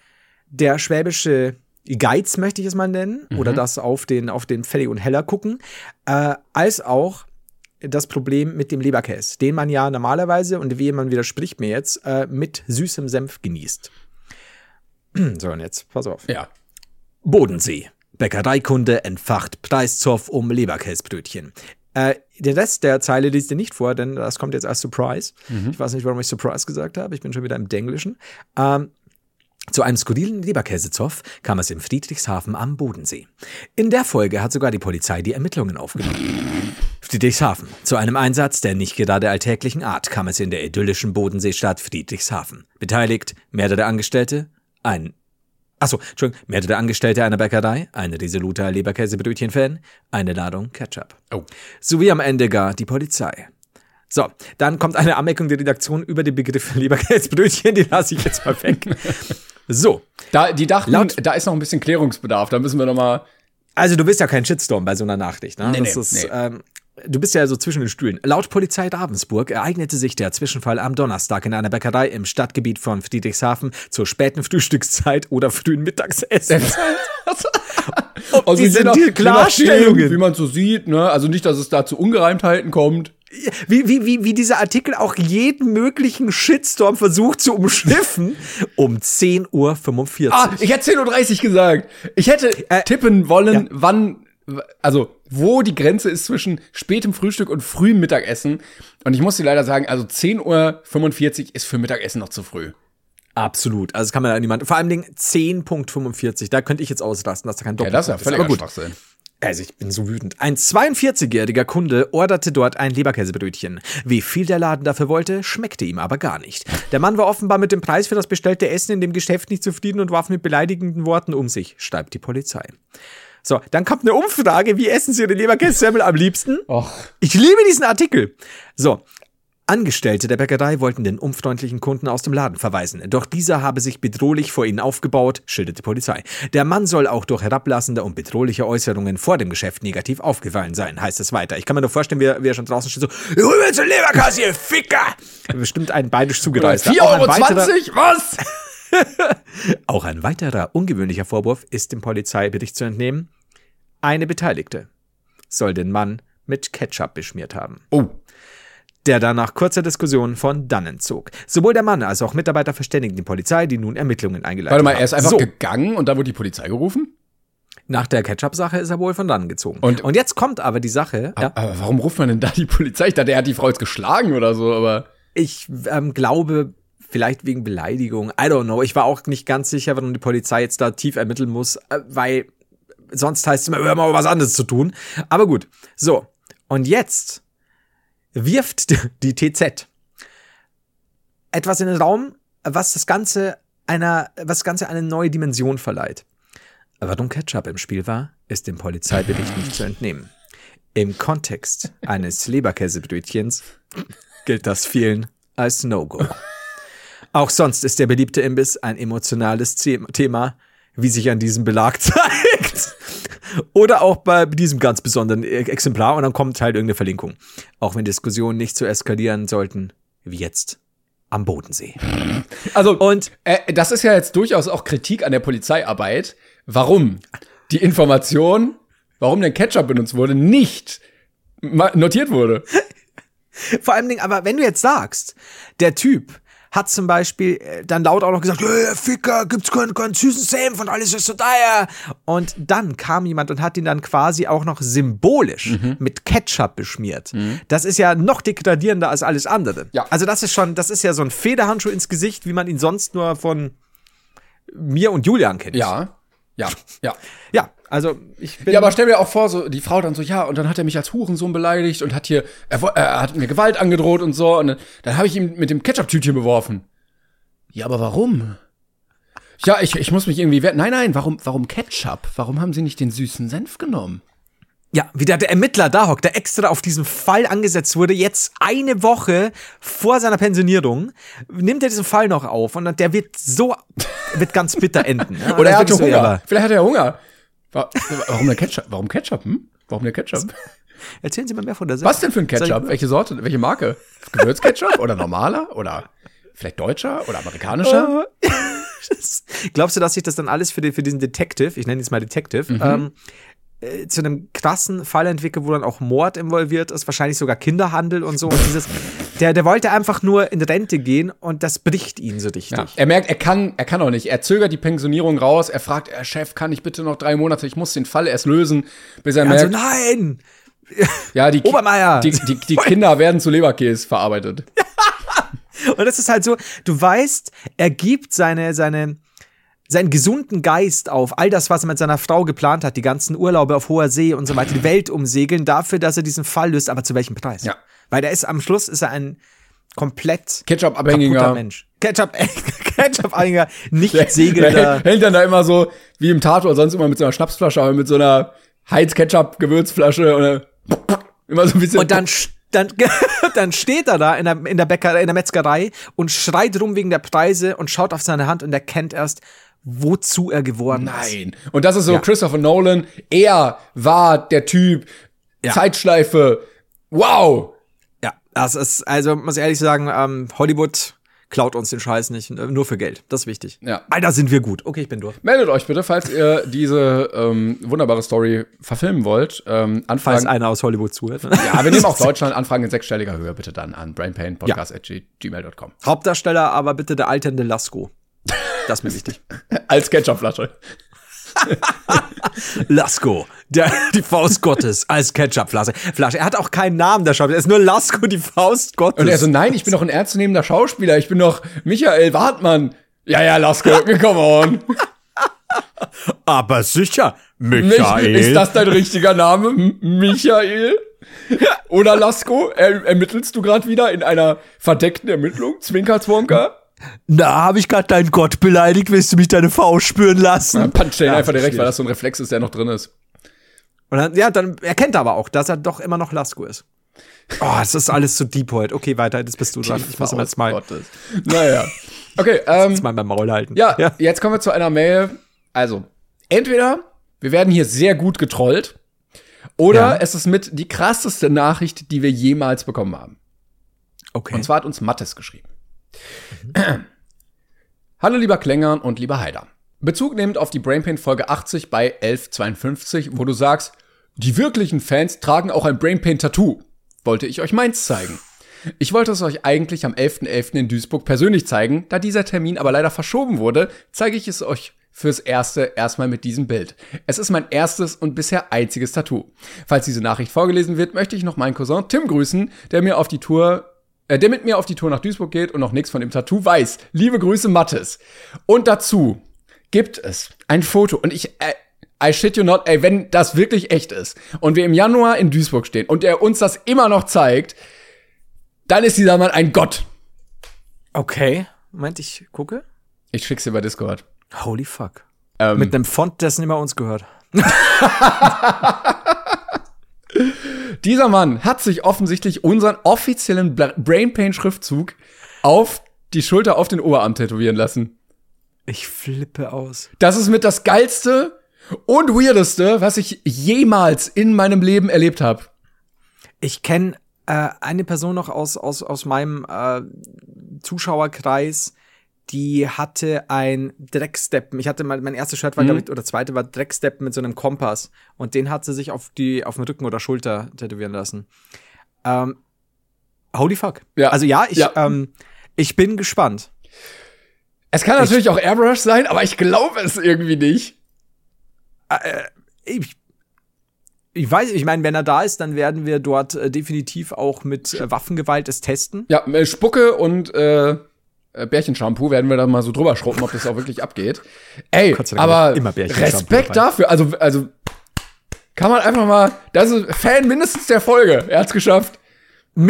der schwäbische Geiz, möchte ich es mal nennen, oder das auf den, auf den Felly und Heller gucken, äh, als auch das Problem mit dem Leberkäse, den man ja normalerweise, und wie man widerspricht mir jetzt, äh, mit süßem Senf genießt. So, und jetzt, pass auf. Ja. Bodensee. Bäckereikunde entfacht Preiszoff um Leberkäsbrötchen. Äh, den Rest der Zeile liest ihr nicht vor, denn das kommt jetzt als Surprise. Ich weiß nicht, warum ich Surprise gesagt habe. Ich bin schon wieder im Denglischen. Ähm, zu einem skurrilen Leberkäsezoff kam es in Friedrichshafen am Bodensee. In der Folge hat sogar die Polizei die Ermittlungen aufgenommen. Friedrichshafen. Zu einem Einsatz der nicht gerade alltäglichen Art kam es in der idyllischen Bodenseestadt Friedrichshafen. Beteiligt mehrere Angestellte, ein Achso, Entschuldigung, mehrere Angestellte einer Bäckerei, ein resoluter Leberkäsebrötchen-Fan, eine Ladung Ketchup. Oh. Sowie am Ende gar die Polizei. So, dann kommt eine Anmerkung der Redaktion über den Begriff Leberkäsebrötchen, die lasse ich jetzt mal weg. So, Da, die dachten, Laut- da ist noch ein bisschen Klärungsbedarf. Da müssen wir noch mal. also du bist ja kein Shitstorm bei so einer Nachricht, ne? Nee, das nee, ist, nee. Ähm, du bist ja so zwischen den Stühlen. Laut Polizei Ravensburg ereignete sich der Zwischenfall am Donnerstag in einer Bäckerei im Stadtgebiet von Friedrichshafen zur späten Frühstückszeit oder frühen Mittagsessenszeit. Also sind nach- die nachdem, Klarstellungen. Wie man so sieht, ne? Also nicht, dass es da zu Ungereimtheiten kommt. Wie, wie, wie, wie dieser Artikel auch jeden möglichen Shitstorm versucht zu umschiffen. Um 10.45 Uhr. Ah, ich hätte 10.30 Uhr gesagt. Ich hätte Äh, tippen wollen, wann, also wo die Grenze ist zwischen spätem Frühstück und frühem Mittagessen. Und ich muss dir leider sagen, also 10.45 Uhr ist für Mittagessen noch zu früh. Absolut. Also das kann man ja niemand. Vor allem Dingen 10.45. Da könnte ich jetzt ausrasten, dass da kein Ja, Doppelpunkt das ist ja völlig Aber gut. Also ich bin so wütend. Ein 42-jähriger Kunde orderte dort ein Leberkäsebrötchen. Wie viel der Laden dafür wollte, schmeckte ihm aber gar nicht. Der Mann war offenbar mit dem Preis für das bestellte Essen in dem Geschäft nicht zufrieden und warf mit beleidigenden Worten um sich, schreibt die Polizei. So, dann kommt eine Umfrage, wie essen Sie Ihre Leberkässemmel am liebsten? Och. Ich liebe diesen Artikel. So. Angestellte der Bäckerei wollten den unfreundlichen Kunden aus dem Laden verweisen. Doch dieser habe sich bedrohlich vor ihnen aufgebaut, schildert die Polizei. Der Mann soll auch durch herablassende und bedrohliche Äußerungen vor dem Geschäft negativ aufgefallen sein, heißt es weiter. Ich kann mir nur vorstellen, wie er, wie er schon draußen steht, so, mir zur Leberkasse, ihr Ficker! Bestimmt ein bayerisch zugereister. 4,20 Auch ein Euro? Was? auch ein weiterer ungewöhnlicher Vorwurf ist dem Polizeibericht zu entnehmen. Eine Beteiligte soll den Mann mit Ketchup beschmiert haben. Oh. Der dann nach kurzer Diskussion von dannen zog. Sowohl der Mann als auch Mitarbeiter verständigten die Polizei, die nun Ermittlungen eingeleitet Warte mal, haben. er ist einfach so, gegangen und da wurde die Polizei gerufen? nach der Ketchup-Sache ist er wohl von dannen gezogen. Und- Und, jetzt kommt aber die Sache, ja, Aber warum ruft man denn da die Polizei? Ich dachte, er hat die Frau jetzt geschlagen oder so, aber. ich ähm, glaube, vielleicht wegen Beleidigung. I don't know. Ich war auch nicht ganz sicher, warum die Polizei jetzt da tief ermitteln muss, äh, weil sonst heißt es immer, wir haben aber was anderes zu tun. Aber gut. So. Und jetzt wirft die TZ etwas in den Raum, was das Ganze einer, was das Ganze eine neue Dimension verleiht. Warum Ketchup im Spiel war, ist dem Polizeibericht nicht zu entnehmen. Im Kontext eines Leberkäsebrötchens gilt das vielen als No-Go. Auch sonst ist der beliebte Imbiss ein emotionales The- Thema, wie sich an diesem Belag zeigt. Oder auch bei diesem ganz besonderen E- Exemplar und dann kommt halt irgendeine Verlinkung. Auch wenn Diskussionen nicht so eskalieren sollten wie jetzt am Bodensee. Also, Und- äh, das ist ja jetzt durchaus auch Kritik an der Polizeiarbeit. Warum die Information, warum denn Ketchup benutzt wurde, nicht notiert wurde. Vor allem, Ding, aber wenn du jetzt sagst, der Typ hat zum Beispiel äh, dann laut auch noch gesagt, hey, Ficker, gibt's keinen, keinen süßen Senf und alles ist so teuer. Und dann kam jemand und hat ihn dann quasi auch noch symbolisch Mhm. mit Ketchup beschmiert. Das ist ja noch degradierender als alles andere. Ja. Also das ist schon, das ist ja so ein Federhandschuh ins Gesicht, wie man ihn sonst nur von mir und Julian kennt. Ja, ja, ja. Ja, also ich bin. Ja, aber stell mir auch vor, so die Frau dann so, ja, und dann hat er mich als Hurensohn beleidigt und hat hier, er, er hat mir Gewalt angedroht und so, und dann, dann habe ich ihn mit dem Ketchup-Tütchen beworfen. Ja, aber warum? Ja, ich, ich muss mich irgendwie wehren. Nein, nein, warum, warum Ketchup? Warum haben sie nicht den süßen Senf genommen? Ja, wie der, der Ermittler da hockt, der extra auf diesen Fall angesetzt wurde, jetzt eine Woche vor seiner Pensionierung, nimmt er diesen Fall noch auf und der wird so, wird ganz bitter enden. Ja, Oder er hatte Hunger. aber Vielleicht hat er Hunger. Wa- Warum der Ketchup? Warum Ketchup? Hm? Warum der Ketchup? Erzählen Sie mal mehr von der Sache. Was denn für ein Ketchup? Welche Sorte? Welche Marke? Gewürzketchup oder normaler? Oder vielleicht deutscher oder amerikanischer? Glaubst du, dass sich das dann alles für, den, für diesen Detective, ich nenne ihn jetzt mal Detective, Mhm. ähm, äh, zu einem krassen Fall entwickelt, wo dann auch Mord involviert ist, wahrscheinlich sogar Kinderhandel und so. Und dieses, der, der wollte einfach nur in Rente gehen und das bricht ihn so richtig. Ja. Er merkt, er kann, er kann auch nicht. Er zögert die Pensionierung raus. Er fragt, äh, Chef, kann ich bitte noch drei Monate? Ich muss den Fall erst lösen, bis er Also merkt, nein! ja, die, Obermeier! die, die, die Kinder werden zu Leberkäse verarbeitet. Und das ist halt so, du weißt, er gibt seine, seine, seinen gesunden Geist auf, all das, was er mit seiner Frau geplant hat, die ganzen Urlaube auf hoher See und so weiter, die Welt umsegeln, dafür, dass er diesen Fall löst, aber zu welchem Preis? Ja. Weil der ist am Schluss ist er ein komplett Ketchup-abhängiger. Mensch. Ketchup, Ketchup-abhängiger, nicht Der segelnder. hält, hält dann da immer so, wie im Tatort, sonst immer mit so einer Schnapsflasche, aber mit so einer Heiz-Ketchup-Gewürzflasche und immer so ein bisschen. Und dann, dann, dann steht er da in der, in, der Bäcker, in der Metzgerei und schreit rum wegen der Preise und schaut auf seine Hand und erkennt erst, wozu er geworden ist. Nein. Und das ist so Ja. Christopher Nolan. Er war der Typ. Ja. Zeitschleife. Wow. Ja, das ist, also muss ich ehrlich sagen, ähm, Hollywood klaut uns den Scheiß nicht, äh, nur für Geld. Das ist wichtig. Ja. Alter, sind wir gut. Okay, ich bin durch. Meldet euch bitte, falls ihr diese ähm, wunderbare Story verfilmen wollt. Ähm, Falls Anfragen. einer aus Hollywood zuhört. ja, wir nehmen auch Deutschland Anfragen in sechsstelliger Höhe bitte dann an brainpainpodcast.gmail.com. Hauptdarsteller aber bitte der alternde Lasko. Das ist mir wichtig. Als Ketchupflasche. Lasko, der, die Faust Gottes als Ketchupflasche. Flasche. Er hat auch keinen Namen, der Schauspieler. Er ist nur Lasko, die Faust Gottes. Und er so, nein, ich bin doch ein ernstzunehmender Schauspieler. Ich bin doch Michael Wartmann. Ja, ja, Lasko, come on. aber sicher, Mich, ist das dein richtiger Name? M Michael? Oder Lasko? Er, ermittelst du gerade wieder in einer verdeckten Ermittlung? Zwinker, Zwonker? Na, habe ich gerade deinen Gott beleidigt? Willst du mich deine Faust spüren lassen? Dann punch den Ja, einfach direkt, weil das so ein Reflex ist, der noch drin ist. Und dann, ja, dann erkennt er aber auch, dass er doch immer noch Lasko ist. Oh, es ist alles so deep heute. Okay, weiter, jetzt bist du dran. Ich muss jetzt mal, Gottes. Naja. Okay, ähm, jetzt mal beim Maul halten. ja, jetzt kommen wir zu einer Mail. Also, entweder wir werden hier sehr gut getrollt oder Ja. es ist mit die krasseste Nachricht, die wir jemals bekommen haben. Okay. Und zwar hat uns Mattes geschrieben. Hallo lieber Klängern und lieber Heider. Bezug nehmend auf die Brainpain Folge 80 bei 1152, wo du sagst, die wirklichen Fans tragen auch ein Brainpain Tattoo. Wollte ich euch meins zeigen. Ich wollte es euch eigentlich am 11.11. in Duisburg persönlich zeigen, da dieser Termin aber leider verschoben wurde, zeige ich es euch fürs Erste erstmal mit diesem Bild. Es ist mein erstes und bisher einziges Tattoo. Falls diese Nachricht vorgelesen wird, möchte ich noch meinen Cousin Tim grüßen, der mir auf die Tour äh, der mit mir auf die Tour nach Duisburg geht und noch nichts von dem Tattoo weiß. Liebe Grüße, Mattes. Und dazu gibt es ein Foto und ich äh, I shit you not, ey, wenn das wirklich echt ist und wir im Januar in Duisburg stehen und er uns das immer noch zeigt, dann ist dieser Mann ein Gott. Okay. Moment, ich gucke. Ich schick's dir bei Discord. Holy fuck. Ähm, Mit einem Font, dessen immer uns gehört. dieser Mann hat sich offensichtlich unseren offiziellen Brain Pain Schriftzug auf die Schulter auf den Oberarm tätowieren lassen. Ich flippe aus. Das ist mit das geilste und weirdeste, was ich jemals in meinem Leben erlebt habe. Ich kenne äh, eine Person noch aus, aus, aus meinem äh, Zuschauerkreis, die hatte ein Drecksteppen. Ich hatte mal, mein erstes Shirt war, Mhm. glaube ich, oder zweite war Drecksteppen mit so einem Kompass. Und den hat sie sich auf die, auf den Rücken oder Schulter tätowieren lassen. Ähm, holy fuck. Ja. Also ja, ich, Ja. Ähm, ich bin gespannt. Es kann natürlich auch Airbrush sein, aber ich glaube es irgendwie nicht. Ich, ich weiß, ich meine, wenn er da ist, dann werden wir dort äh, definitiv auch mit äh, Waffengewalt es testen. Ja, äh, Spucke und äh, äh, Bärchenshampoo werden wir dann mal so drüber schrubben, ob das auch wirklich abgeht. Ey, aber Respekt dafür. Also, also kann man einfach mal, das ist Fan mindestens der Folge. Er hat's geschafft.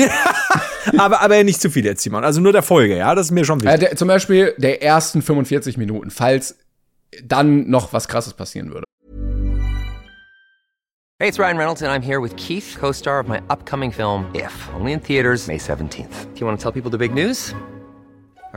Aber, aber nicht zu viel jetzt, Simon. Also nur der Folge, ja, das ist mir schon Äh, wichtig. der, zum Beispiel der ersten 45 Minuten, falls dann noch was Krasses passieren würde. Hey, it's Ryan Reynolds, and I'm here with Keith, co star of my upcoming film, If, only in theaters, May 17th. Do you want to tell people the big news?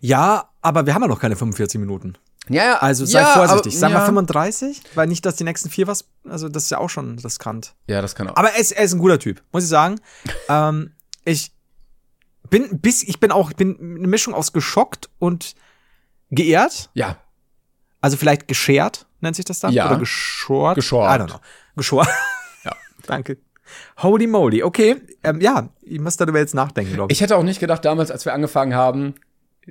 Ja, aber wir haben ja noch keine 45 Minuten. Ja, ja, Also sei ja, vorsichtig. aber- Sag mal ja. 35, weil nicht, dass die nächsten vier was, also das ist ja auch schon riskant. Ja, das kann auch. Aber er ist, er ist ein guter Typ, muss ich sagen. ähm, ich bin bis, ich bin auch, ich bin eine Mischung aus geschockt und geehrt. ja, Also vielleicht geschert, nennt sich das dann? Ja. Oder geschort? Geschort. I don't know. Geschort. Ja. Danke. Holy moly. Okay. Ähm, ja, ich muss darüber jetzt nachdenken, glaube ich. Ich hätte auch nicht gedacht damals, als wir angefangen haben,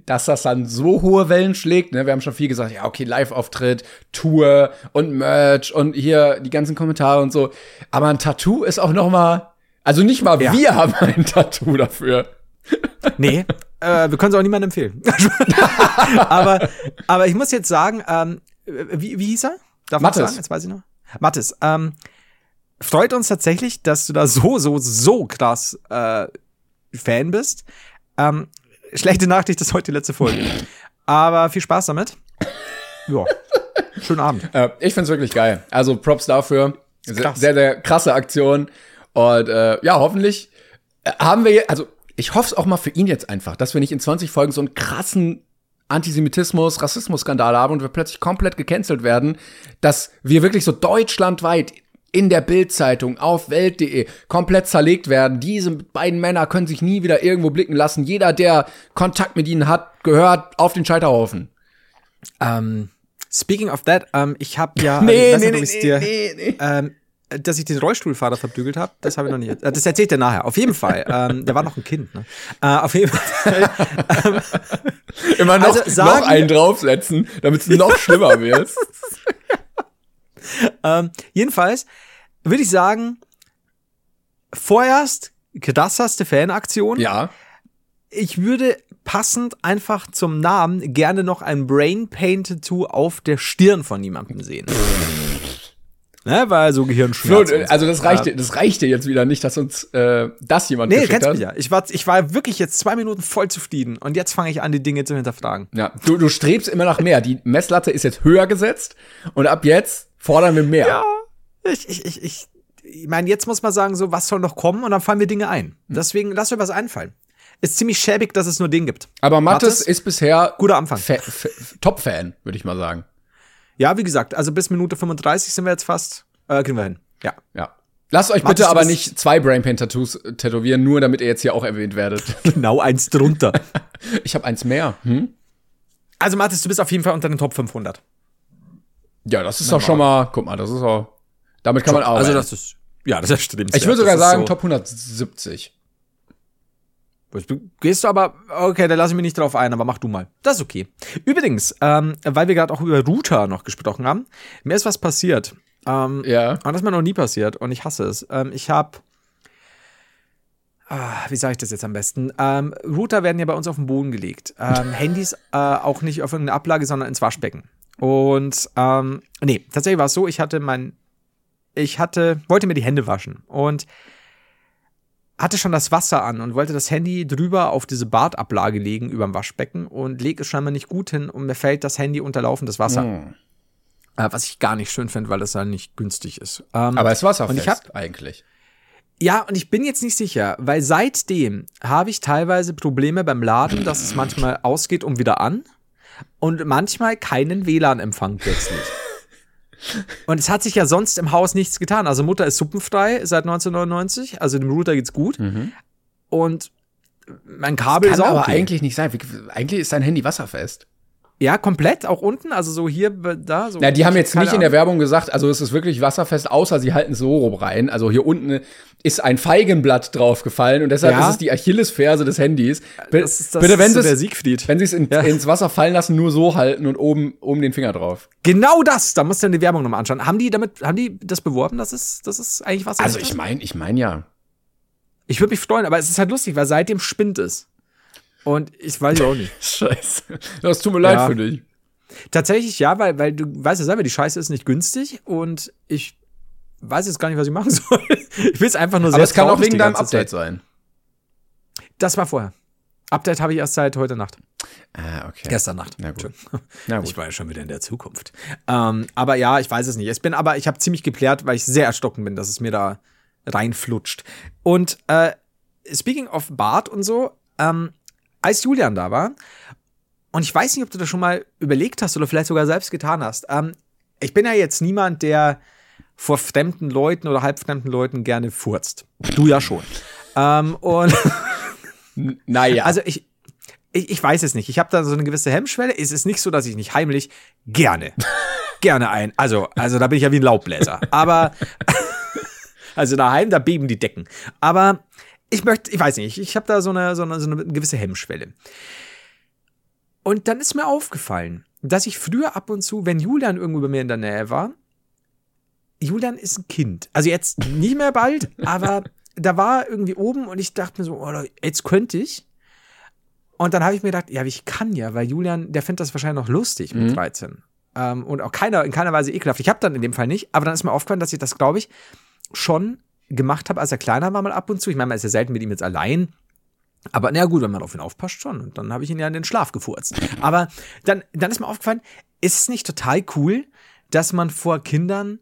dass das dann so hohe Wellen schlägt. Ne? Wir haben schon viel gesagt, ja, okay, Live-Auftritt, Tour und Merch und hier die ganzen Kommentare und so. Aber ein Tattoo ist auch noch mal, also nicht mal Ja. wir haben ein Tattoo dafür. Nee, äh, wir können es auch niemandem empfehlen. aber, aber ich muss jetzt sagen, ähm, wie, wie hieß er? Darf man Mathis. sagen? Jetzt weiß ich noch. Mathis, ähm, freut uns tatsächlich, dass du da so, so, so krass äh, Fan bist. Ähm, schlechte Nachricht, das ist heute die letzte Folge. aber viel Spaß damit. Ja, schönen Abend. Äh, ich find's wirklich geil. Also Props dafür. Sehr, krass. sehr, sehr krasse Aktion. Und äh, ja, hoffentlich äh, haben wir also ich hoffe es auch mal für ihn jetzt einfach, dass wir nicht in 20 Folgen so einen krassen Antisemitismus, Rassismus-Skandal haben und wir plötzlich komplett gecancelt werden, dass wir wirklich so deutschlandweit in der Bildzeitung auf Welt.de komplett zerlegt werden. Diese beiden Männer können sich nie wieder irgendwo blicken lassen. Jeder, der Kontakt mit ihnen hat, gehört auf den Scheiterhaufen. Ähm, speaking of that, ähm, ich habe ja, Nee, also nee, nee, dir, nee, nee. Ähm, dass ich den Rollstuhlfahrer verbügelt habe, das habe ich noch nicht. äh, Das erzählt er nachher. Auf jeden Fall. Ähm, der war noch ein Kind. Ne? Äh, auf jeden Fall. Immer noch, Also sagen- noch einen draufsetzen, damit es noch schlimmer wird. ähm, jedenfalls würde ich sagen, vorerst krasseste Fanaktion. Ja. Ich würde passend einfach zum Namen gerne noch ein Brain Paint Tattoo auf der Stirn von jemandem sehen. ne, weil so Flo, Gehirnschmerzen. und so. also das reicht, dir- das reicht dir jetzt wieder nicht, dass uns äh, das jemand Nee, geschickt hat. mich ja. Ich war, ich war wirklich jetzt zwei Minuten voll zufrieden und jetzt fange ich an, die Dinge zu hinterfragen. Ja, du, du strebst immer nach mehr. Die Messlatte ist jetzt höher gesetzt und ab jetzt fordern wir mehr. Ja, ich, ich, ich, ich, ich meine, jetzt muss man sagen, so, was soll noch kommen und dann fallen mir Dinge ein. Hm. Deswegen, lass mir was einfallen. ist ziemlich schäbig, dass es nur den gibt. Aber Mattes, Mattes? ist bisher Guter Anfang. Fa Fa Top-Fan, würde ich mal sagen. Ja, wie gesagt, also bis Minute 35 sind wir jetzt fast. Äh, kriegen wir hin. Ja. Ja. Lasst euch Mattes, bitte aber nicht zwei Brainpain-Tattoos äh, tätowieren, nur damit ihr jetzt hier auch erwähnt werdet. Genau eins drunter. Ich habe eins mehr. Hm? also, Mathis, du bist auf jeden Fall unter den Top 500. Ja, das ist doch schon mal, guck mal, das ist auch, damit kann man arbeiten. Also, das ist. Ja, das ist stimmt. ich würde sogar sagen, Top 170. Gehst du aber, okay, da lasse ich mich nicht drauf ein, aber mach du mal. Das ist okay. Übrigens, ähm, weil wir gerade auch über Router noch gesprochen haben, mir ist was passiert. Ähm, Ja. Und das ist mir noch nie passiert und ich hasse es. Ähm, ich habe, ah, wie sage ich das jetzt am besten? Ähm, Router werden ja bei uns auf den Boden gelegt. Ähm, Handys äh, auch nicht auf irgendeine Ablage, sondern ins Waschbecken. Und ähm, nee, tatsächlich war es so, ich hatte mein, ich hatte, wollte mir die Hände waschen und hatte schon das Wasser an und wollte das Handy drüber auf diese Bartablage legen über dem Waschbecken und lege es scheinbar nicht gut hin und mir fällt das Handy unter laufendes Wasser. Hm. Äh, was ich gar nicht schön finde, weil das ja nicht günstig ist. Ähm, Aber es Und ich hab- eigentlich. ja, und ich bin jetzt nicht sicher, weil seitdem habe ich teilweise Probleme beim Laden, dass es manchmal ausgeht und wieder an und manchmal keinen WLAN-Empfang plötzlich. Und es hat sich ja sonst im Haus nichts getan. Also Mutter ist suppenfrei seit 1999, also dem Router geht's gut. Und mein Kabel Kann ist auch aber okay. eigentlich nicht sein. Eigentlich ist dein Handy wasserfest. Ja, komplett, auch unten, also so hier, da, so. Ja, die haben jetzt nicht in der. Werbung gesagt, also es ist wirklich wasserfest, außer sie halten es so rum rein. Also hier unten ist ein Feigenblatt draufgefallen und deshalb Ja. ist es die Achillesferse des Handys. Das ist, das Bitte, wenn so sie der es Siegfried. wenn sie es in, Ja. ins Wasser fallen lassen, nur so halten und oben, oben den Finger drauf. Genau das, da musst du dann die Werbung nochmal anschauen. Haben die damit, haben die das beworben, dass es, das ist eigentlich was? Also ich meine, ich meine ja. Ich würde mich freuen, aber es ist halt lustig, weil seitdem spinnt es. Und ich weiß ja auch nicht. Scheiße. Das tut mir leid Ja. für dich. Tatsächlich ja, weil, weil du weißt ja selber, die Scheiße ist nicht günstig und ich weiß jetzt gar nicht, was ich machen soll. Ich will es einfach nur sehr Aber es kann auch wegen deinem Update Zeit. sein. Das war vorher. Update habe ich erst seit heute Nacht. Ah, okay. Gestern Nacht. Na gut. Na gut. Ich war ja schon wieder in der Zukunft. Ähm, aber ja, ich weiß es nicht. Ich bin aber, ich habe ziemlich geklärt, weil ich sehr erstocken bin, dass es mir da reinflutscht. Und äh, speaking of Bart und so, ähm, als Julian da war, und ich weiß nicht, ob du das schon mal überlegt hast oder vielleicht sogar selbst getan hast. Ähm, ich bin ja jetzt niemand, der vor fremden Leuten oder halbfremden Leuten gerne furzt. Du ja schon. ähm, und Naja. also ich, ich, ich weiß es nicht. Ich habe da so eine gewisse Hemmschwelle. Es ist nicht so, dass ich nicht heimlich gerne, gerne ein. Also, also da bin ich ja wie ein Laubbläser. Aber also daheim, da beben die Decken. Aber ich möchte, ich weiß nicht, ich habe da so eine, so, eine, so eine gewisse Hemmschwelle. Und dann ist mir aufgefallen, dass ich früher ab und zu, wenn Julian irgendwo bei mir in der Nähe war, Julian ist ein Kind. Also jetzt nicht mehr bald, aber da war irgendwie oben und ich dachte mir so, oh, jetzt könnte ich. Und dann habe ich mir gedacht, ja, ich kann ja, weil Julian, der findet das wahrscheinlich noch lustig mit 13. Ähm, und auch keiner, in keiner Weise ekelhaft. Ich habe dann in dem Fall nicht, aber dann ist mir aufgefallen, dass ich das, glaube ich, schon gemacht habe, als er kleiner war, mal ab und zu. Ich meine, man ist ja selten mit ihm jetzt allein. Aber na gut, wenn man auf ihn aufpasst schon. Und dann habe ich ihn ja in den Schlaf gefurzt. Aber dann, dann ist mir aufgefallen, ist es nicht total cool, dass man vor Kindern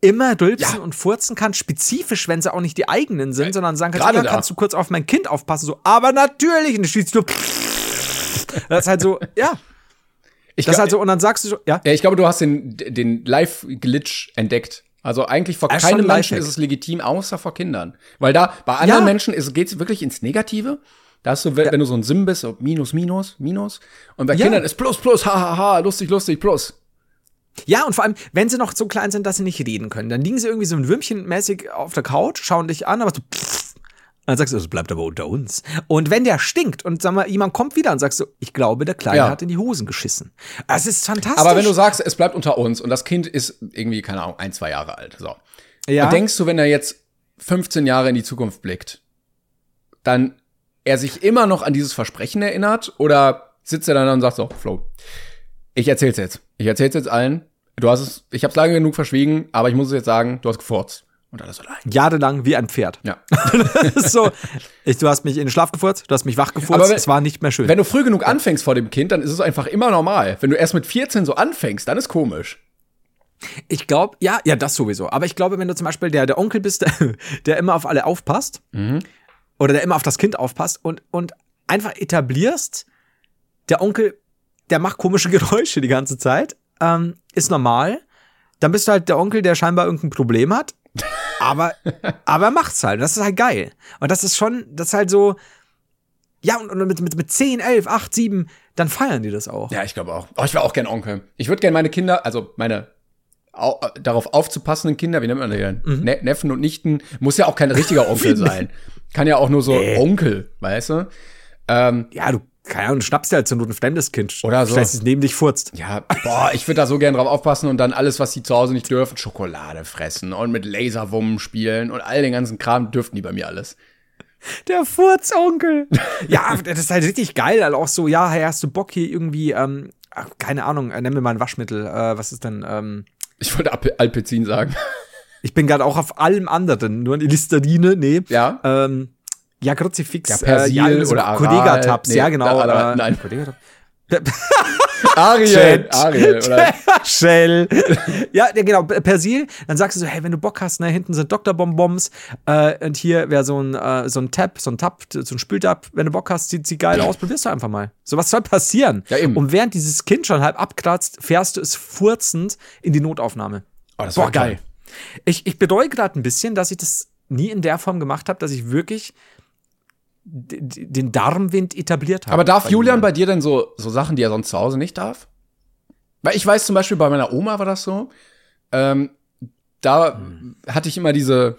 immer rülpsen Ja. und furzen kann, spezifisch, wenn sie auch nicht die eigenen sind, sondern sagen kannst, gerade ja, da. kannst du kurz auf mein Kind aufpassen, so, aber natürlich, und dann schießt du, das ist halt so, ja, ich das ist glaub- halt so, und dann sagst du so, ja, Ja, ich glaube, du hast den, den Live-Glitch entdeckt. Also eigentlich vor schon keinem ein Menschen ist es legitim, außer vor Kindern. Weil da, bei anderen Ja. Menschen geht es wirklich ins Negative. Da hast du, wenn, wenn du so ein Sim bist, so Minus, Minus, Minus. Und bei Ja. Kindern ist Plus, Plus, hahaha, ha, ha, lustig, lustig, Plus. Ja, und vor allem, wenn sie noch so klein sind, dass sie nicht reden können, dann liegen sie irgendwie so ein Würmchenmäßig auf der Couch, schauen dich an, aber so, pff, dann sagst du, das bleibt aber unter uns. Und wenn der stinkt und sag mal, jemand kommt wieder und sagst du, ich glaube, der Kleine Ja. hat in die Hosen geschissen. Das ist fantastisch. Aber wenn du sagst, es bleibt unter uns und das Kind ist irgendwie, keine Ahnung, ein, zwei Jahre alt, so. ja, Und denkst du, wenn er jetzt 15 Jahre in die Zukunft blickt, dann er sich immer noch an dieses Versprechen erinnert oder sitzt er dann da und sagt so, Flo, ich erzähl's jetzt. Ich erzähl's jetzt allen. Du hast es, ich hab's lange genug verschwiegen, aber ich muss es jetzt sagen, du hast gefurzt. Und alles allein. jahrelang wie ein Pferd. Ja. So, ich, du hast mich in den Schlaf gefurzt, du hast mich wach gefurzt, Aber wenn- es war nicht mehr schön. Wenn du früh genug anfängst vor dem Kind, dann ist es einfach immer normal. Wenn du erst mit 14 so anfängst, dann ist komisch. Ich glaube, ja, ja, das sowieso. Aber ich glaube, wenn du zum Beispiel der, der Onkel bist, der, der immer auf alle aufpasst, Mhm. oder der immer auf das Kind aufpasst und, und einfach etablierst, der Onkel, der macht komische Geräusche die ganze Zeit, ähm, ist normal. Dann bist du halt der Onkel, der scheinbar irgendein Problem hat. Aber, aber er macht's halt. Das ist halt geil. Und das ist schon, das ist halt so, ja, und, und mit, mit, mit 10, 11, 8, 7, dann feiern die das auch. Ja, ich glaube auch. Oh, ich wäre auch gern Onkel. Ich würde gern meine Kinder, also meine au darauf aufzupassenden Kinder, wie nennt man die denn? Ne Neffen und Nichten, muss ja auch kein richtiger Onkel sein. Kann ja auch nur so Onkel, weißt du? Ähm, Ja, du, keine Ahnung, du schnappst dir halt so ein fremdes Kind. Oder so. Stellst es neben dich furzt. ja, boah, ich würde da so gern drauf aufpassen und dann alles, was die zu Hause nicht dürfen, Schokolade fressen und mit Laserwummen spielen und all den ganzen Kram dürften die bei mir alles. Der Furzonkel. ja, das ist halt richtig geil. Also auch so, ja, hey, hast du Bock hier irgendwie, ähm, keine Ahnung, äh, nenn mir mal ein Waschmittel. Äh, was ist denn, ähm, Ich wollte Alpe- Alpezin sagen. ich bin gerade auch auf allem anderen, nur an die Listerine, nee. Ja. Ähm, ja, Kruzifix. Ja, Persil ja, so oder Aral. Kollega-Tabs, Nee, ja, genau. da- äh, nein. Kollega-Tabs. Ariel. Ariel, oder? Shell. ja, genau, Persil. Dann sagst du so, hey, wenn du Bock hast, ne, hinten sind Doktorbonbons äh, und hier wäre so ein äh, so ein Tab, so ein Tab, so ein Spültab. Wenn du Bock hast, sieht sie geil aus, probierst du einfach mal. So was soll passieren? Ja, eben. Und während dieses Kind schon halb abkratzt, fährst du es furzend in die Notaufnahme. Oh, das Boah, war geil. Ich, ich bereue gerade ein bisschen, dass ich das nie in der Form gemacht habe, dass ich wirklich den Darmwind etabliert habe. Aber darf Julian bei dir denn so, so Sachen, die er sonst zu Hause nicht darf? Weil ich weiß zum Beispiel, bei meiner Oma war das so. Ähm, da hatte ich immer diese,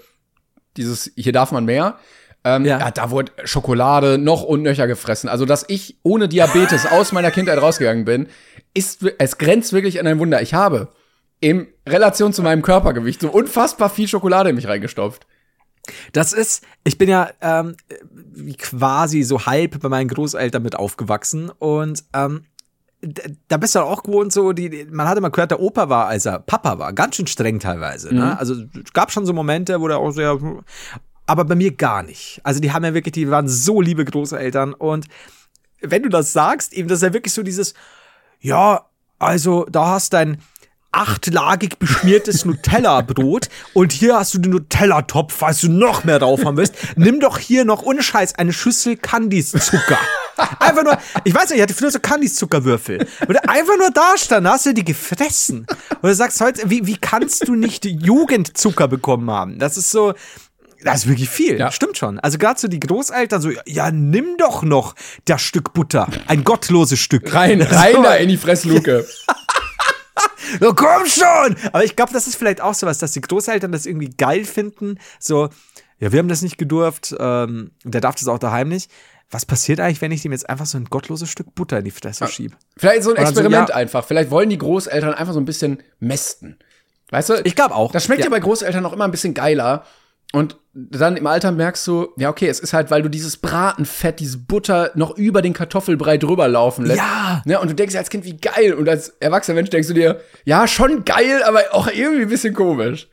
dieses, hier darf man mehr. Ähm, Ja. ja. da wurde Schokolade noch und nöcher gefressen. Also, dass ich ohne Diabetes aus meiner Kindheit rausgegangen bin, ist, es grenzt wirklich an ein Wunder. Ich habe in Relation zu meinem Körpergewicht so unfassbar viel Schokolade in mich reingestopft. Das ist, ich bin ja ähm, quasi so halb bei meinen Großeltern mit aufgewachsen und ähm, da bist du auch gewohnt, so, die, man hat immer gehört, der Opa war, als er Papa war, ganz schön streng teilweise. Ne? Also es gab schon so Momente, wo der auch sehr, aber bei mir gar nicht. Also die haben ja wirklich, die waren so liebe Großeltern und wenn du das sagst, eben, das ist ja wirklich so dieses, ja, also da hast dein achtlagig beschmiertes Nutella-Brot und hier hast du den Nutella-Topf, falls du noch mehr drauf haben willst. Nimm doch hier noch ohne Scheiß eine Schüssel Candice-Zucker. Einfach nur, ich weiß nicht, ich hatte früher so Candice-Zuckerwürfel. Und einfach nur da stand, hast du die gefressen. Und du sagst heute, wie, wie kannst du nicht Jugendzucker bekommen haben? Das ist so, das ist wirklich viel, Ja. stimmt schon. Also gerade so die Großeltern so, ja, nimm doch noch das Stück Butter, ein gottloses Stück. Rein, rein da in die Fressluke. Ja, komm schon! Aber ich glaube, das ist vielleicht auch sowas, dass die Großeltern das irgendwie geil finden. So, ja, wir haben das nicht gedurft, ähm, der darf das auch daheim nicht. Was passiert eigentlich, wenn ich dem jetzt einfach so ein gottloses Stück Butter in die Fresse schieb? Vielleicht so ein Oder so, Experiment ja. einfach. Vielleicht wollen die Großeltern einfach so ein bisschen mästen. Weißt du? Ich glaube auch. Das schmeckt ja. Ja. bei Großeltern auch immer ein bisschen geiler. Und dann im Alter merkst du, ja, okay, es ist halt, weil du dieses Bratenfett, diese Butter noch über den Kartoffelbrei drüber laufen lässt. Ja. Ne? Und du denkst als Kind, wie geil. Und als erwachsener Mensch denkst du dir, ja, schon geil, aber auch irgendwie ein bisschen komisch.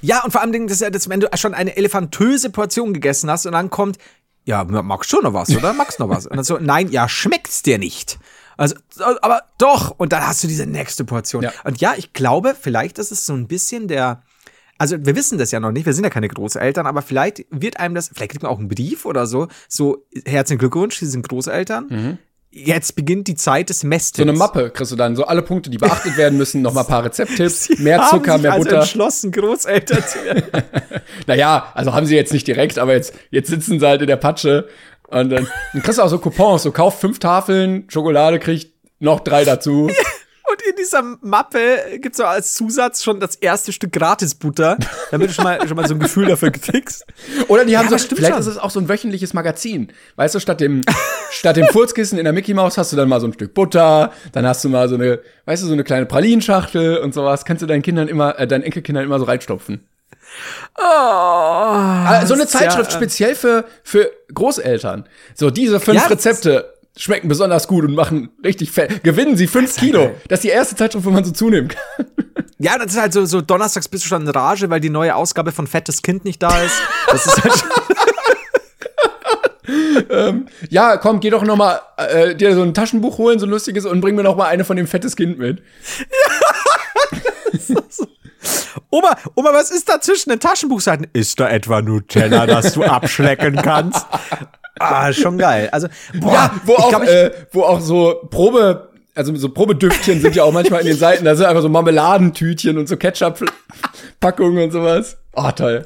Ja, und vor allem, das das, wenn du schon eine elefantöse Portion gegessen hast und dann kommt, ja, magst du noch was, oder? Magst du noch was? Und dann so, nein, ja, schmeckt's dir nicht. Also, aber doch. Und dann hast du diese nächste Portion. Ja. Und ja, ich glaube, vielleicht ist es so ein bisschen der, also wir wissen das ja noch nicht, wir sind ja keine Großeltern, aber vielleicht wird einem das, vielleicht kriegt man auch einen Brief oder so, so herzlichen Glückwunsch, Sie sind Großeltern. Jetzt beginnt die Zeit des Mästens. So eine Mappe kriegst du dann, so alle Punkte, die beachtet werden müssen, noch mal ein paar Rezepttipps, Sie mehr Zucker, mehr also Butter. entschlossen, Großeltern zu werden. Naja, also haben sie jetzt nicht direkt, aber jetzt, jetzt sitzen sie halt in der Patsche und dann, dann kriegst du auch so Coupons, so kauf fünf Tafeln, Schokolade kriegt noch drei dazu. Und in dieser Mappe gibt's so als Zusatz schon das erste Stück Gratisbutter, damit du schon mal, schon mal so ein Gefühl dafür kriegst. Oder die haben Ja, so, vielleicht schon. ist es auch so ein wöchentliches Magazin. Weißt du, statt dem, statt dem Furzkissen in der Mickey Maus hast du dann mal so ein Stück Butter, dann hast du mal so eine, weißt du, so eine kleine Pralinschachtel und sowas. Kannst du deinen Kindern immer, äh, deinen Enkelkindern immer so reinstopfen. Oh, Ah, so eine ist ja, Zeitschrift äh, speziell für, für Großeltern. So, diese fünf Ja, Rezepte schmecken besonders gut und machen richtig fett. Gewinnen sie fünf Kilo. Das ist die erste Zeitschrift, wo man so zunehmen kann. Ja, das ist halt so, so donnerstags bist du schon in Rage, weil die neue Ausgabe von Fettes Kind nicht da ist. Das ist halt schon, Ja, komm, geh doch noch mal äh, dir so ein Taschenbuch holen, so ein lustiges, und bring mir noch mal eine von dem fettes Kind mit. Oma, Oma, was ist da zwischen den Taschenbuchseiten? Ist da etwa Nutella, das du abschlecken kannst? Ah, schon geil. Also, boah, Ja, wo auch, glaub, äh, wo auch so Probe, also so Probedüftchen sind ja auch manchmal in den Seiten, da sind einfach so Marmeladentütchen und so Ketchup-Packungen und sowas. Oh, toll.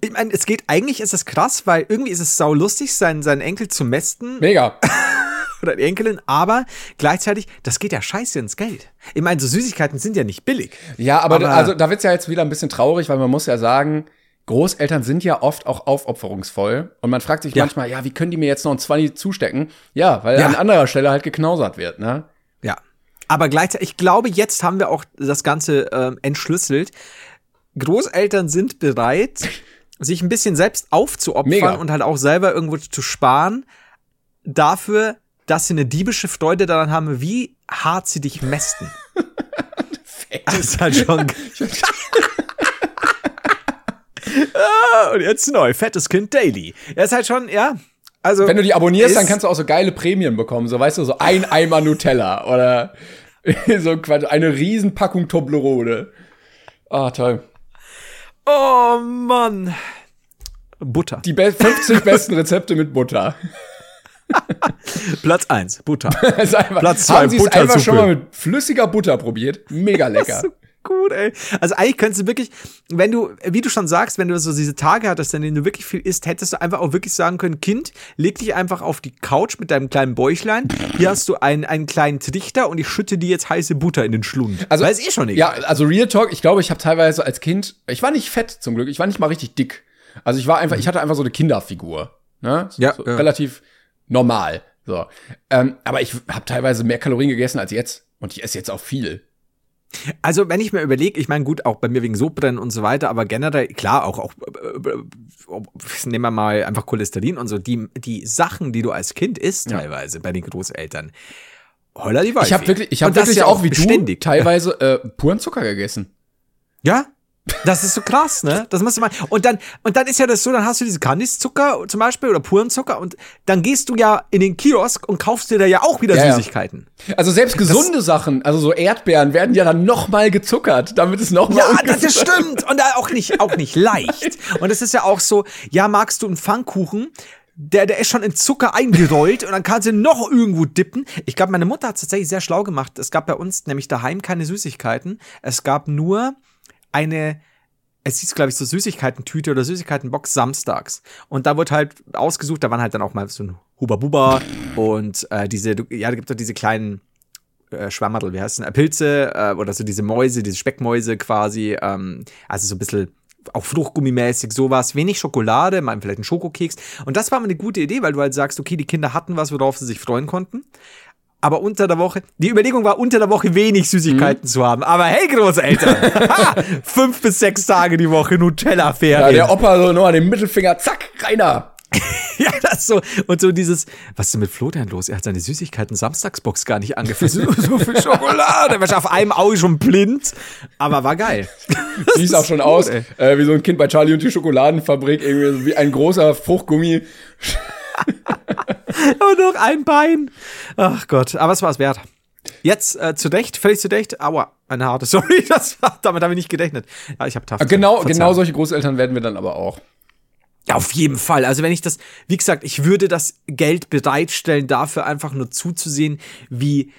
ich meine, es geht, eigentlich ist es krass, weil irgendwie ist es sau lustig, seinen, seinen Enkel zu mästen Mega. oder die Enkelin, aber gleichzeitig, das geht ja scheiße ins Geld. Ich meine, so Süßigkeiten sind ja nicht billig. Ja, aber, Aber- also da wird's ja jetzt wieder ein bisschen traurig, weil man muss ja sagen, Großeltern sind ja oft auch aufopferungsvoll und man fragt sich Ja. manchmal, ja, wie können die mir jetzt noch ein 20 zustecken? Ja, weil Ja. an anderer Stelle halt geknausert wird, ne? Ja. Aber gleichzeitig, ich glaube, jetzt haben wir auch das Ganze ähm, entschlüsselt. Großeltern sind bereit, sich ein bisschen selbst aufzuopfern Mega. und halt auch selber irgendwo zu sparen, dafür, dass sie eine diebische Freude daran haben, wie hart sie dich mästen. das ist halt schon. ah, und jetzt neu, fettes Kind Daily. Er ist halt schon, ja. Also, Wenn du die abonnierst, dann kannst du auch so geile Prämien bekommen, so weißt du, so ein Eimer Nutella oder so eine Riesenpackung Toblerone. Ah, toll. Oh Mann. Butter. Die be 50 besten Rezepte mit Butter. Platz eins, Butter. Einfach, Platz zwei, haben Sie es einfach schon mal mit flüssiger Butter probiert? Mega lecker. Gut, ey. Also eigentlich könntest du wirklich, wenn du, wie du schon sagst, wenn du so diese Tage hattest, in denen du wirklich viel isst, hättest du einfach auch wirklich sagen können, Kind, leg dich einfach auf die Couch mit deinem kleinen Bäuchlein. Hier hast du einen, einen kleinen Trichter und ich schütte dir jetzt heiße Butter in den Schlund. Also ist eh schon Ja, egal. also Real Talk, ich glaube, ich habe teilweise als Kind, ich war nicht fett zum Glück, ich war nicht mal richtig dick. Also ich war einfach, ich hatte einfach so eine Kinderfigur. Ne? So, Ja, so ja. relativ normal. So. Ähm, aber ich habe teilweise mehr Kalorien gegessen als jetzt. Und ich esse jetzt auch viel. Also, wenn ich mir überlege, ich meine, gut, auch bei mir wegen Sodbrennen und so weiter, aber generell, klar, auch, auch äh, äh, nehmen wir mal einfach Cholesterin und so, die, die Sachen, die du als Kind isst, Ja. teilweise bei den Großeltern. Holla die Waldfee. Ich habe wirklich, ich Und das wirklich ja auch wie beständig. du teilweise äh, puren Zucker gegessen. Ja? Das ist so krass, ne? Das musst du mal. Und dann, und dann ist ja das so, dann hast du diese Kandiszucker zum Beispiel oder puren Zucker und dann gehst du ja in den Kiosk und kaufst dir da ja auch wieder Ja, ja. Süßigkeiten. Also selbst gesunde Sachen, also so Erdbeeren, werden ja dann noch mal gezuckert, damit es noch mal Ja, das ist stimmt. Und auch nicht, auch nicht leicht. Und es ist ja auch so, ja, magst du einen Pfannkuchen? Der, der ist schon in Zucker eingerollt und dann kannst du ihn noch irgendwo dippen. Ich glaube, meine Mutter hat es tatsächlich sehr schlau gemacht. Es gab bei uns nämlich daheim keine Süßigkeiten. Es gab nur eine, es hieß, glaube ich, so Süßigkeiten-Tüte oder Süßigkeiten-Box samstags. Und da wurde halt ausgesucht, da waren halt dann auch mal so ein Huba-Buba und äh, diese, ja, da gibt es doch diese kleinen äh, Schwammerl, wie heißt es denn? Äh, Pilze äh, oder so diese Mäuse, diese Speckmäuse quasi. Ähm, also so ein bisschen auch Fruchtgummimäßig, sowas. Wenig Schokolade, mal vielleicht ein Schokokeks. Und das war mal eine gute Idee, weil du halt sagst, okay, die Kinder hatten was, worauf sie sich freuen konnten. Aber unter der Woche, die Überlegung war, unter der Woche wenig Süßigkeiten zu haben. Aber hey, Großeltern, ha, fünf bis sechs Tage die Woche Ja, Nutella-Ferien. der Opa so nur an den Mittelfinger, zack, reiner. Ja, das so. Und so dieses, was ist denn mit Flo denn los? Er hat seine Süßigkeiten Samstagsbox gar nicht angefasst. so, so viel Schokolade. Er war auf einem Auge schon blind. Aber war geil. Sieht auch schon gut, aus, äh, wie so ein Kind bei Charlie und die Schokoladenfabrik, irgendwie so wie ein großer Fruchtgummi. Und noch ein Bein. Ach Gott, aber es war es wert. Jetzt äh, zu Recht, völlig zu Recht. Aua, eine harte. Sorry, das war, damit habe ich nicht gerechnet. Ja, ich habe Taft. Genau, genau solche Großeltern werden wir dann aber auch. Ja, auf jeden Fall. Also wenn ich das, wie gesagt, ich würde das Geld bereitstellen, dafür einfach nur zuzusehen, wie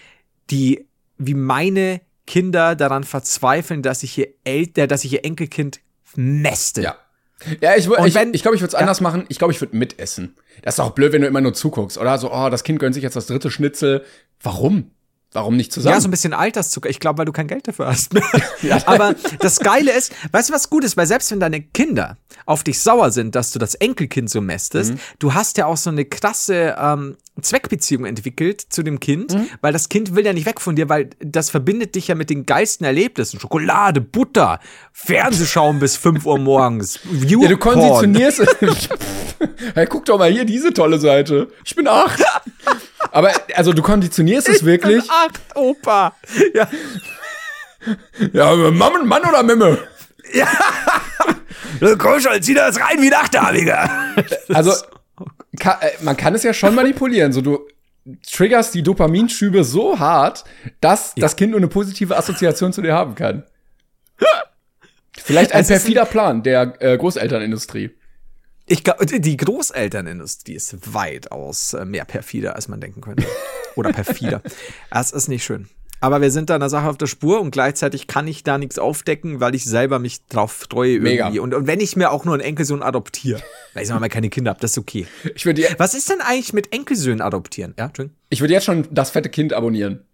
die, wie meine Kinder daran verzweifeln, dass ich ihr El dass ich ihr Enkelkind mäste. Ja. Ja, ich, Und ich wenn- glaube, ich, glaub, ich würde es anders machen. Ich glaube, ich würde mitessen. Das ist doch blöd, wenn du immer nur zuguckst. Oder so, oh, das Kind gönnt sich jetzt das dritte Schnitzel. Warum? Warum nicht zusammen? Ja, so ein bisschen Alterszucker. Ich glaube, weil du kein Geld dafür hast. Aber das Geile ist, weißt du, was gut ist? Weil selbst wenn deine Kinder auf dich sauer sind, dass du das Enkelkind so mästest, Mhm. du hast ja auch so eine krasse ähm, Zweckbeziehung entwickelt zu dem Kind, Mhm. weil das Kind will ja nicht weg von dir, weil das verbindet dich ja mit den geilsten Erlebnissen. Schokolade, Butter, Fernsehschauen bis 5 Uhr morgens. ja, du konditionierst. hey, guck doch mal hier diese tolle Seite. Ich bin acht. Aber also du konditionierst es wirklich. Acht, Opa. Ja. Ja, Mann, Mann oder Mimme? Komm schon, zieh das rein wie ein. Also ka äh, man kann es ja schon manipulieren. So du triggerst die Dopaminschübe so hart, dass das Kind nur eine positive Assoziation zu dir haben kann. Vielleicht ein perfider Plan der äh, Großelternindustrie. Ich glaube, die Großelternindustrie ist weitaus äh, mehr perfider, als man denken könnte. Oder perfider. Das ist nicht schön. Aber wir sind da einer Sache auf der Spur und gleichzeitig kann ich da nichts aufdecken, weil ich selber mich drauf freue irgendwie. Mega. Und, und wenn ich mir auch nur einen Enkelsohn adoptiere, weil ich mal keine Kinder habe, das ist okay. Ich würde Was ist denn eigentlich mit Enkelsöhnen adoptieren? Ja, ich würde jetzt schon das fette Kind abonnieren.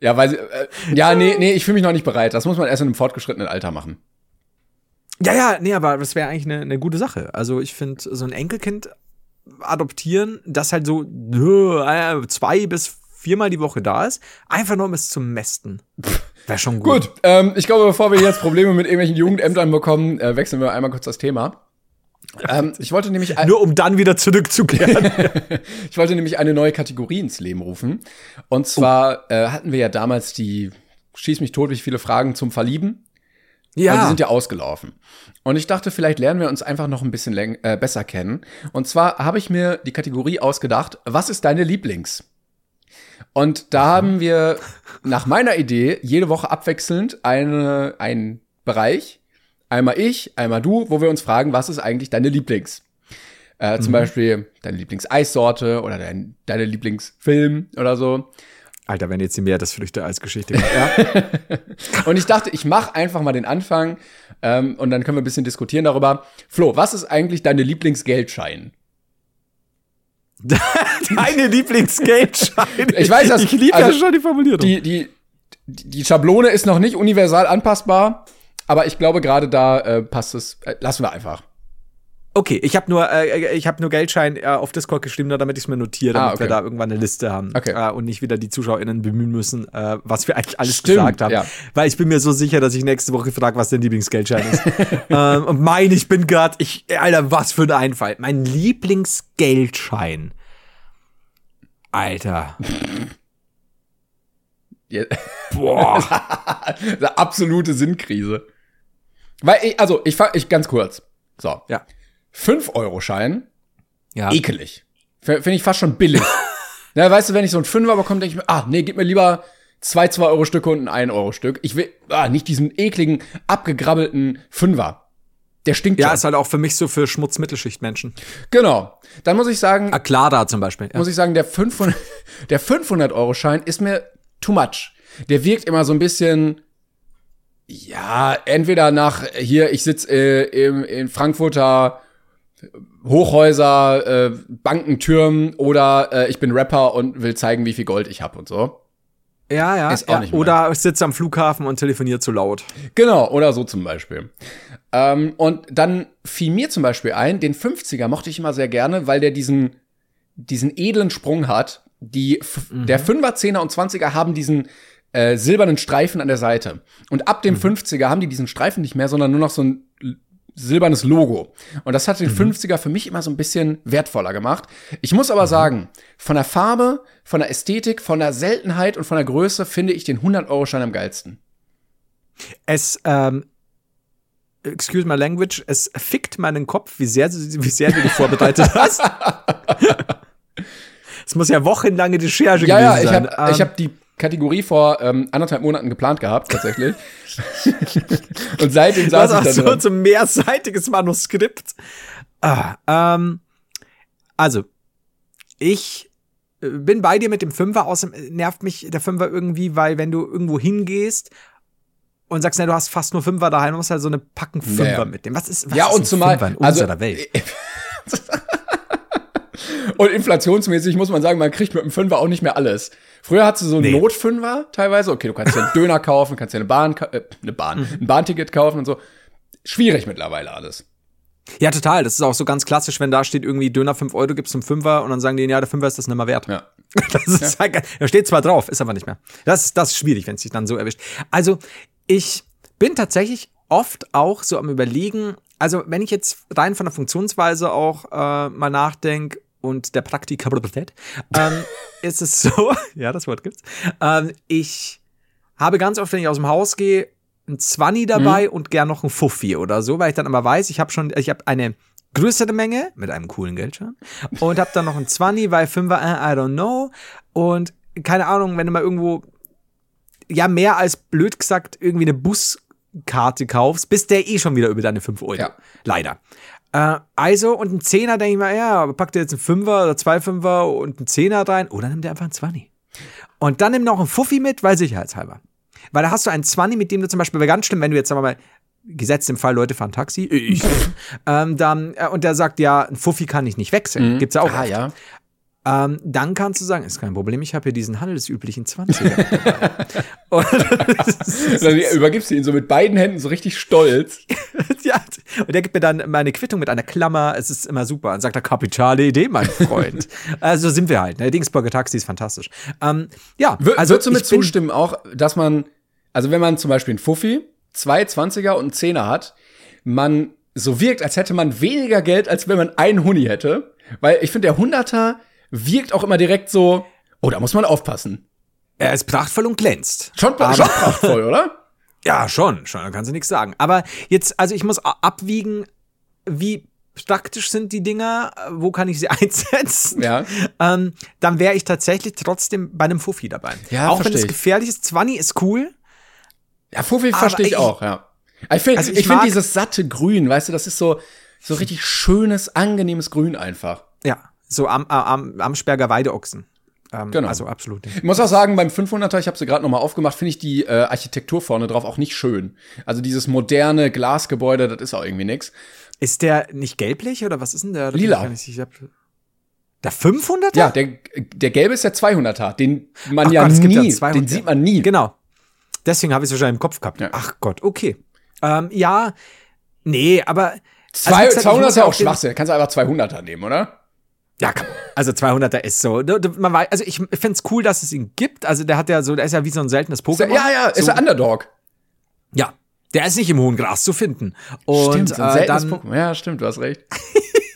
Ja, weil, sie- äh, ja, nee, nee, ich fühle mich noch nicht bereit. Das muss man erst in einem fortgeschrittenen Alter machen. Ja, ja, nee, aber das wäre eigentlich eine, eine gute Sache. Also ich finde, so ein Enkelkind adoptieren, das halt so äh, zwei bis viermal die Woche da ist, einfach nur um es zu mästen. Wäre schon gut. Gut, ähm, ich glaube, bevor wir jetzt Probleme mit irgendwelchen Jugendämtern bekommen, äh, wechseln wir einmal kurz das Thema. Ähm, ich wollte nämlich Nur um dann wieder zurückzukehren. Ich wollte nämlich eine neue Kategorie ins Leben rufen. Und zwar äh, hatten wir ja damals die Schieß mich tot, wie viele Fragen zum Verlieben. Und die ja. sind ja ausgelaufen. Und ich dachte, vielleicht lernen wir uns einfach noch ein bisschen äh, besser kennen. Und zwar habe ich mir die Kategorie ausgedacht, was ist deine Lieblings? Und da haben wir nach meiner Idee jede Woche abwechselnd eine, einen Bereich, einmal ich, einmal du, wo wir uns fragen, was ist eigentlich deine Lieblings? Äh, zum Beispiel deine Lieblingseissorte oder dein, deine Lieblingsfilm oder so. Alter, wenn jetzt die Meeresfrüchte als Geschichte macht. Ja. Und ich dachte, ich mache einfach mal den Anfang ähm, und dann können wir ein bisschen diskutieren darüber. Flo, was ist eigentlich deine Lieblingsgeldschein? Deine Lieblingsgeldscheine. Ich weiß das- Ich liebe also ja schon die Formulierung. Die, die, die Schablone ist noch nicht universal anpassbar, aber ich glaube, gerade da äh, passt es. Äh, lassen wir einfach. Okay, ich habe nur, äh, ich habe nur Geldschein äh, auf Discord geschrieben, nur damit ich es mir notiere, damit Ah, okay. wir da irgendwann eine Liste haben Okay. äh, und nicht wieder die ZuschauerInnen bemühen müssen, äh, was wir eigentlich alles Stimmt, gesagt haben. ja. Weil ich bin mir so sicher, dass ich nächste Woche frage, was dein Lieblingsgeldschein ist. ähm, und mein, ich bin grad, ich, Alter, was für ein Einfall. Mein Lieblingsgeldschein. Alter. Boah. Eine absolute Sinnkrise. Weil ich, also ich fang ich ganz kurz. So. Ja. 5-Euro-Schein, Ja. ekelig. Finde ich fast schon billig. Na, weißt du, wenn ich so einen Fünfer bekomme, denke ich mir, ah, nee, gib mir lieber zwei 2-Euro-Stücke und ein 1-Euro-Stück. Ich will, ah, nicht diesen ekligen, abgegrabbelten Fünfer. Der stinkt Ja, schon. ist halt auch für mich so für Schmutz-Mittelschicht-Menschen. Genau. Dann muss ich sagen, Aklada zum Beispiel. Ja. muss ich sagen, der 500, der 500-Euro-Schein ist mir too much. Der wirkt immer so ein bisschen, ja, entweder nach hier, ich sitz äh, im, in Frankfurter Hochhäuser, äh, Bankentürmen oder äh, ich bin Rapper und will zeigen, wie viel Gold ich hab und so. Ja, ja. Ist auch ja. nicht mehr. Oder ich sitze am Flughafen und telefoniert zu laut. Genau, oder so zum Beispiel. Ähm, und dann fiel mir zum Beispiel ein, den 50er mochte ich immer sehr gerne, weil der diesen, diesen edlen Sprung hat. Die, F- Der 5er, 10er und 20er haben diesen äh, silbernen Streifen an der Seite. Und ab dem 50er haben die diesen Streifen nicht mehr, sondern nur noch so ein silbernes Logo. Und das hat den 50er für mich immer so ein bisschen wertvoller gemacht. Ich muss aber sagen, von der Farbe, von der Ästhetik, von der Seltenheit und von der Größe finde ich den 100-Euro-Schein am geilsten. Es, ähm, excuse my language, es fickt meinen Kopf, wie sehr, wie sehr du dich vorbereitet hast. Es muss ja wochenlange Recherche Ja, ja, gewesen ich sein. habe Ähm, ich hab die Kategorie vor ähm, anderthalb Monaten geplant gehabt, tatsächlich. Und seitdem saß auch ich so, da drin. so ein mehrseitiges Manuskript. Ah, ähm, also, ich äh, bin bei dir mit dem Fünfer, außerdem äh, nervt mich der Fünfer irgendwie, weil wenn du irgendwo hingehst und sagst, na, du hast fast nur Fünfer daheim, du musst halt so eine Packen Fünfer Ja, ja. mitnehmen. Was ist, was Ja, ist und zumal- Fünfer in also- unserer Welt? Und inflationsmäßig muss man sagen, man kriegt mit dem Fünfer auch nicht mehr alles. Früher hattest du so einen Nee. Notfünfer teilweise. Okay, du kannst dir einen Döner kaufen, kannst dir eine Bahn, äh, eine Bahn, Mhm. ein Bahnticket kaufen und so. Schwierig mittlerweile alles. Ja, total. Das ist auch so ganz klassisch, wenn da steht irgendwie Döner 5 Euro, gibt's einen Fünfer und dann sagen die, ja, der Fünfer ist das nicht mehr wert. Ja. Das ist halt, geil. da steht zwar drauf, ist aber nicht mehr. Das, ist- das ist schwierig, wenn es sich dann so erwischt. Also, ich bin tatsächlich oft auch so am überlegen, also wenn ich jetzt rein von der Funktionsweise auch äh, mal nachdenke und der Praktikabilität, ähm, ist es so, ja, das Wort gibt's, ähm, ich habe ganz oft, wenn ich aus dem Haus gehe, ein Zwanni dabei und gern noch ein Fuffi oder so, weil ich dann immer weiß, ich habe schon, ich habe eine größere Menge mit einem coolen Geldschein und habe dann noch ein Zwanni, weil Fünfer, äh, I don't know und keine Ahnung, wenn du mal irgendwo ja mehr als blöd gesagt irgendwie eine Buskarte kaufst, bist der eh schon wieder über deine 5 Euro. Ja. Leider. Äh, also, und ein Zehner denke ich mal, ja, aber packt ihr jetzt einen Fünfer oder zwei Fünfer und einen Zehner rein oder nimmt ihr einfach einen Zwanni. Und dann nimm noch einen Fuffi mit, weil sicherheitshalber. Weil da hast du einen Zwanni, mit dem du zum Beispiel, wäre ganz schlimm, wenn du jetzt, sagen wir mal, gesetzt im Fall, Leute fahren Taxi, ich, ähm, dann, äh, und der sagt, ja, ein Fuffi kann ich nicht wechseln. Gibt's ja auch. Ah, ja. Ähm, dann kannst du sagen, ist kein Problem, ich habe hier diesen handelsüblichen 20er. und, Dann übergibst du ihn so mit beiden Händen so richtig stolz. ja, und der gibt mir dann meine Quittung mit einer Klammer, es ist immer super. Und sagt er, kapitale Idee, mein Freund. also sind wir halt. Ne? Dingsburger Taxi ist fantastisch. Ähm, ja, Wür also würdest du mir zustimmen auch, dass man, also wenn man zum Beispiel einen Fuffi, zwei 20er und einen Zehner hat, man so wirkt, als hätte man weniger Geld, als wenn man einen Huni hätte. Weil ich finde, der Hunderter wirkt auch immer direkt so, oh, da muss man aufpassen. Er ist prachtvoll und glänzt. Schon, schon prachtvoll, oder? Ja, schon, schon, da kannst du nichts sagen. Aber jetzt, also ich muss abwiegen, wie praktisch sind die Dinger, wo kann ich sie einsetzen? Ja. Ähm, dann wäre ich tatsächlich trotzdem bei einem Fuffi dabei. Ja, Auch wenn es ich. gefährlich ist. 20 ist cool. Ja, Fuffi verstehe ich ich- auch, ja. Ich finde Also ich ich find dieses satte Grün, weißt du, das ist so, so richtig schönes, angenehmes Grün einfach. Ja, so am, am, Amsberger Weideochsen. Ähm, Genau. Also absolut. Ich muss auch sagen, beim 500er, ich habe sie gerade noch mal aufgemacht, finde ich die äh, Architektur vorne drauf auch nicht schön. Also dieses moderne Glasgebäude, das ist auch irgendwie nix. Ist der nicht gelblich oder was ist denn der? Lila. Der 500er? Ja, der, der gelbe ist der 200er, den man Ach ja Gott, ja nie, 200er. den sieht man nie. Genau. Deswegen habe ich es wahrscheinlich im Kopf gehabt. Ja. Ach Gott, okay. Ähm, ja, nee, aber. Zwei, also wie gesagt, ich 200 muss ist ja auch Schwachsinn, kannst du einfach 200er nehmen, oder? Ja, komm. Also 200er ist so. Man weiß, also ich finde es cool, dass es ihn gibt. Also der hat ja so, der ist ja wie so ein seltenes Pokémon. ja, ja, ist so, der Underdog. Ja. Der ist nicht im hohen Gras zu finden. Und stimmt, so ein äh, seltenes dann, Pokémon. Ja, stimmt, du hast recht.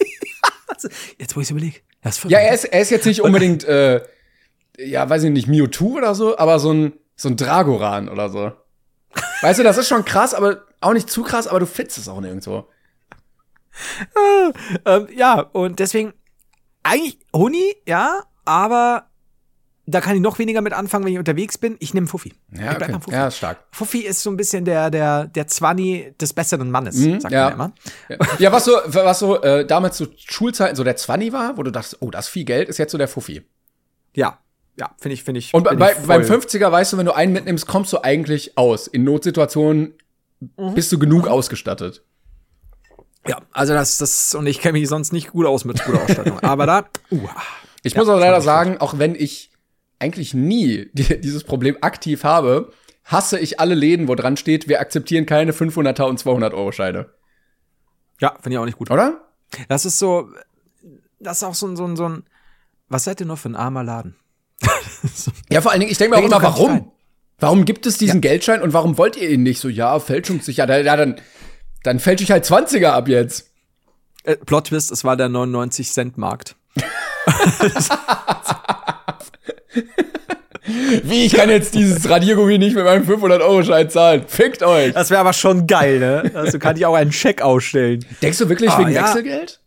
jetzt wo ich überlege, er ist Ja, er ist, er ist jetzt nicht unbedingt, äh, ja, weiß ich nicht, Mewtwo oder so, aber so ein, so ein Dragoran oder so. Weißt du, das ist schon krass, aber auch nicht zu krass, aber du findest es auch nirgendwo. ähm, ja, und deswegen, eigentlich Huni, ja, aber da kann ich noch weniger mit anfangen, wenn ich unterwegs bin. Ich nehme Fuffi. Ja, ich bleib okay. Fuffi. ja ist stark. Fuffi ist so ein bisschen der, der, der Zwanni des besseren Mannes, sagt Mhm, ja. man immer. Ja, was so, was so äh, damals zu Schulzeiten so der Zwanni war, wo du dachtest, oh, das ist viel Geld, ist jetzt so der Fuffi. Ja, ja, finde ich, finde ich. Und bei, ich beim voll- 50er weißt du, wenn du einen mitnimmst, kommst du eigentlich aus. In Notsituationen Mhm. bist du genug ausgestattet. Ja, also das, das, und ich kenne mich sonst nicht gut aus mit guter Ausstattung. aber da, uh, Ich Ja, muss auch leider sagen, auch wenn ich eigentlich nie die, dieses Problem aktiv habe, hasse ich alle Läden, wo dran steht, wir akzeptieren keine 500er und 200 Euro Scheine. ja, finde ich auch nicht gut. Oder? Das ist so, das ist auch so ein, so ein, so ein, was seid ihr noch für ein armer Laden? Ja, vor allen Dingen, ich denke mir auch immer, warum? Warum gibt es diesen Geldschein und warum wollt ihr ihn nicht? So, ja, fälschungssicher. Ja, ja, dann, dann fälsche ich halt 20er ab jetzt. Äh, Plot Twist, es war der 99 Cent Markt. Wie, ich kann jetzt dieses Radiergummi nicht mit meinem 500-Euro-Schein zahlen. Fickt euch. Das wäre aber schon geil, ne? Also kann ich auch einen Scheck ausstellen. Denkst du wirklich Ah, wegen ja. Wechselgeld?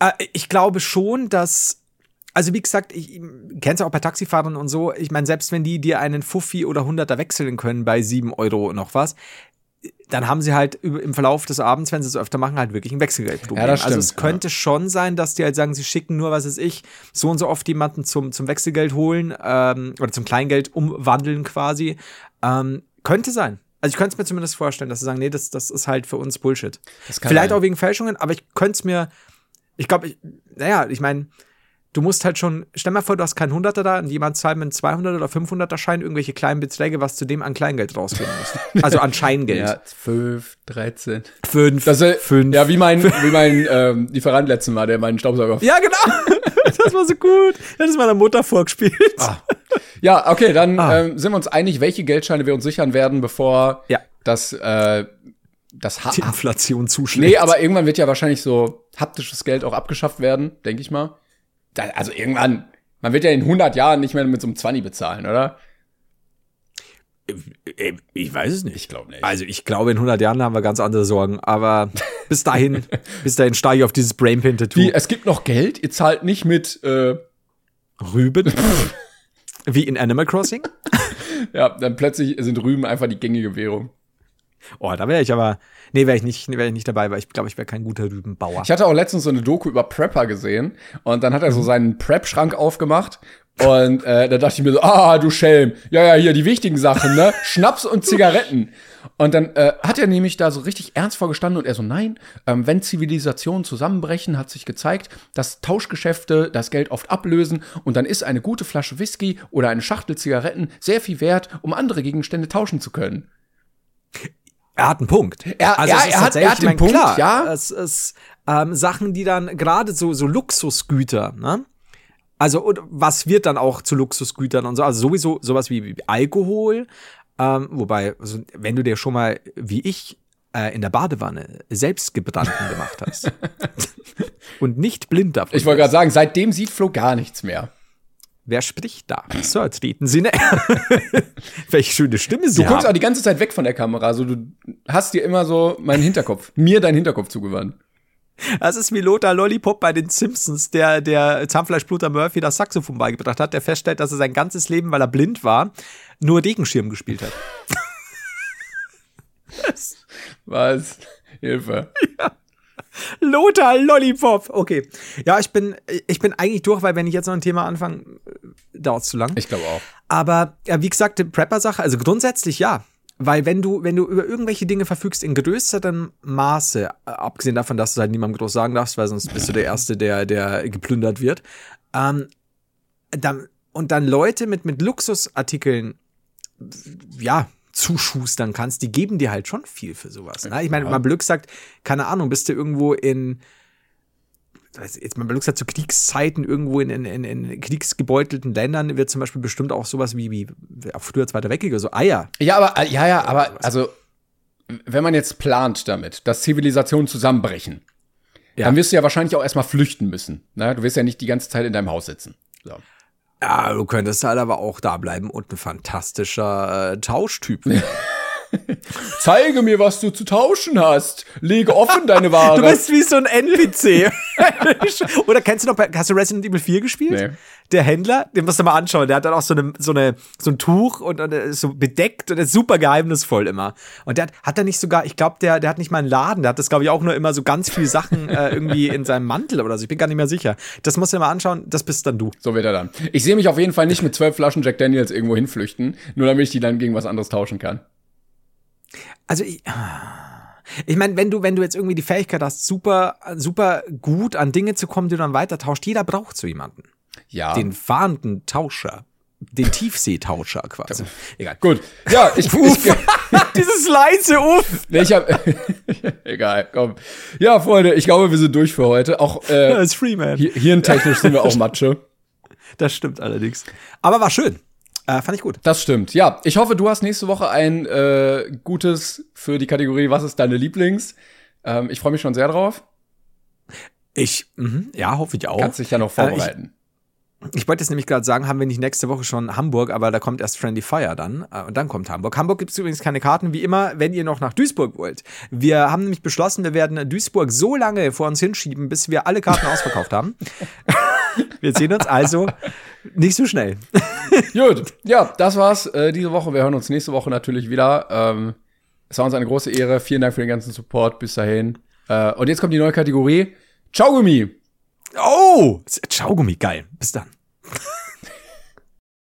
Äh, ich glaube schon, dass, also wie gesagt, ich kenn's ja auch bei Taxifahrern und so. Ich meine, selbst wenn die dir einen Fuffi oder Hunderter wechseln können bei sieben Euro noch was, dann haben sie halt im Verlauf des Abends, wenn sie es öfter machen, halt wirklich ein Wechselgeldproblem. Ja, das also es könnte schon sein, dass die halt sagen, sie schicken nur, was weiß ich, so und so oft jemanden zum, zum Wechselgeld holen ähm, oder zum Kleingeld umwandeln quasi. Ähm, könnte sein. Also ich könnte es mir zumindest vorstellen, dass sie sagen, nee, das, das ist halt für uns Bullshit. Vielleicht sein. auch wegen Fälschungen, aber ich könnte es mir, ich glaube, ich, naja, ich meine, du musst halt schon, stell mal vor, du hast keinen Hunderter da und jemand zahlt mit einem 200 oder 500er Schein irgendwelche kleinen Beträge, was du dem an Kleingeld rausgeben musst. Also an Scheingeld. Ja, 12, 13. Fünf, Das ist, fünf. Ja, wie mein, wie mein ähm, Lieferant letztes Mal, der meinen Staubsauger. Ja, genau. Das war so gut. Das ist meiner Mutter vorgespielt. Ja, okay, dann Ah. ähm, sind wir uns einig, welche Geldscheine wir uns sichern werden, bevor Ja. das, äh, das ha Die Inflation zuschlägt. Nee, aber irgendwann wird ja wahrscheinlich so haptisches Geld auch abgeschafft werden, denke ich mal. Da, also irgendwann, man wird ja in 100 Jahren nicht mehr mit so einem 20 bezahlen, oder? Äh, Ich weiß es nicht. Ich glaube nicht. Also ich glaube, in 100 Jahren haben wir ganz andere Sorgen. Aber bis dahin, bis dahin steige ich auf dieses Brainpain-Tattoo. Wie, es gibt noch Geld, ihr zahlt nicht mit, äh, Rüben. Wie in Animal Crossing. ja, dann plötzlich sind Rüben einfach die gängige Währung. Oh, da wäre ich aber. Nee, wäre ich nicht, wäre ich nicht dabei, weil ich glaube, ich wäre kein guter Rübenbauer. Ich hatte auch letztens so eine Doku über Prepper gesehen und dann hat Mhm. er so seinen Prep-Schrank aufgemacht und äh, da dachte ich mir so, ah, du Schelm, ja, ja, hier die wichtigen Sachen, ne? Schnaps und Zigaretten. Und dann äh, hat er nämlich da so richtig ernst vorgestanden und er so, nein, ähm, wenn Zivilisationen zusammenbrechen, hat sich gezeigt, dass Tauschgeschäfte das Geld oft ablösen und dann ist eine gute Flasche Whisky oder eine Schachtel Zigaretten sehr viel wert, um andere Gegenstände tauschen zu können. Er hat einen Punkt. Er- also ja, er hat- er hat mein, Punkt, klar, ja. Es ist ähm, Sachen, die dann gerade so, so Luxusgüter, ne? Also, und was wird dann auch zu Luxusgütern und so? Also sowieso sowas wie, wie Alkohol. Ähm, wobei, also, wenn du dir schon mal, wie ich, äh, in der Badewanne selbst gebrannten gemacht hast und nicht blind davon. Ich wollte gerade sagen, seitdem sieht Flo gar nichts mehr. Wer spricht da? Sir, treten Sie näher. Welche schöne Stimme Sie Du guckst auch die ganze Zeit weg von der Kamera. Also du hast dir immer so meinen Hinterkopf, mir deinen Hinterkopf zugewandt. Das ist wie Lothar Lollipop bei den Simpsons, der der Zahnfleischbluter Murphy das Saxophon beigebracht hat, der feststellt, dass er sein ganzes Leben, weil er blind war, nur Regenschirm gespielt hat. Was? Hilfe. Lothar Lollipop. Okay. Ja, ich bin, ich bin eigentlich durch, weil wenn ich jetzt noch ein Thema anfange, dauert es zu lang. Ich glaube auch. Aber ja, wie gesagt, die Prepper-Sache, also grundsätzlich ja. Weil wenn du, wenn du über irgendwelche Dinge verfügst in größerem Maße, äh, abgesehen davon, dass du halt niemandem groß sagen darfst, weil sonst bist du der Erste, der, der geplündert wird, ähm, dann, und dann Leute mit, mit Luxusartikeln, ja, zuschustern kannst, die geben dir halt schon viel für sowas. Ne? Ich meine, Ja. mal Glück sagt, keine Ahnung, bist du irgendwo in, weiß jetzt mal Glück sagt, zu Kriegszeiten irgendwo in, in, in, in kriegsgebeutelten Ländern wird zum Beispiel bestimmt auch sowas wie, wie früher Zweiter Weltkrieg oder so Eier. Ja, aber, äh, ja, ja, aber, also, wenn man jetzt plant damit, dass Zivilisationen zusammenbrechen, Ja. dann wirst du ja wahrscheinlich auch erstmal flüchten müssen. Ne? Du wirst ja nicht die ganze Zeit in deinem Haus sitzen. So. Ja, du könntest halt aber auch da bleiben und ein fantastischer äh, Tauschtyp. werden. Zeige mir, was du zu tauschen hast. Lege offen deine Ware. Du bist wie so ein NPC. Oder kennst du noch, bei- hast du Resident Evil 4 gespielt? Nee. Der Händler, den musst du mal anschauen, der hat dann auch so, eine, so, eine, so ein Tuch und, und ist so bedeckt und ist super geheimnisvoll immer. Und der hat, hat er nicht sogar, ich glaube, der, der hat nicht mal einen Laden, der hat das, glaube ich, auch nur immer so ganz viele Sachen äh, irgendwie in seinem Mantel oder so. Ich bin gar nicht mehr sicher. Das musst du dir mal anschauen, das bist dann du. So wird er dann. Ich sehe mich auf jeden Fall nicht mit zwölf Flaschen Jack Daniels irgendwo hinflüchten, nur damit ich die dann gegen was anderes tauschen kann. Also ich, ich meine, wenn du, wenn du jetzt irgendwie die Fähigkeit hast, super, super gut an Dinge zu kommen, die du dann weiter tauscht, jeder braucht so jemanden. Ja. Den fahrenden Tauscher. Den Tiefseetauscher quasi. Egal. Gut. Ja, ich, ich, Dieses leise Uff. Nee, ich hab, Egal, komm. Ja, Freunde, ich glaube, wir sind durch für heute. Auch äh, Das ist Freeman. hi- hirntechnisch sind wir auch Matsche. Das stimmt allerdings. Aber war schön. Äh, fand ich gut. Das stimmt. Ja, ich hoffe, du hast nächste Woche ein äh, gutes für die Kategorie Was ist deine Lieblings? Ähm, ich freue mich schon sehr drauf. Ich, mhm, ja, hoffe ich auch. Kannst dich ja noch vorbereiten. Ich wollte jetzt nämlich gerade sagen, haben wir nicht nächste Woche schon Hamburg, aber da kommt erst Friendly Fire dann. Äh, Und dann kommt Hamburg. Hamburg gibt es übrigens keine Karten, wie immer, wenn ihr noch nach Duisburg wollt. Wir haben nämlich beschlossen, wir werden Duisburg so lange vor uns hinschieben, bis wir alle Karten ausverkauft haben. wir sehen uns also nicht so schnell. Gut, ja, das war's äh, diese Woche. Wir hören uns nächste Woche natürlich wieder. Ähm, es war uns eine große Ehre. Vielen Dank für den ganzen Support. Bis dahin. Äh, und jetzt kommt die neue Kategorie. Ciao, Gummi. Oh! Schaugummi, geil. Bis dann.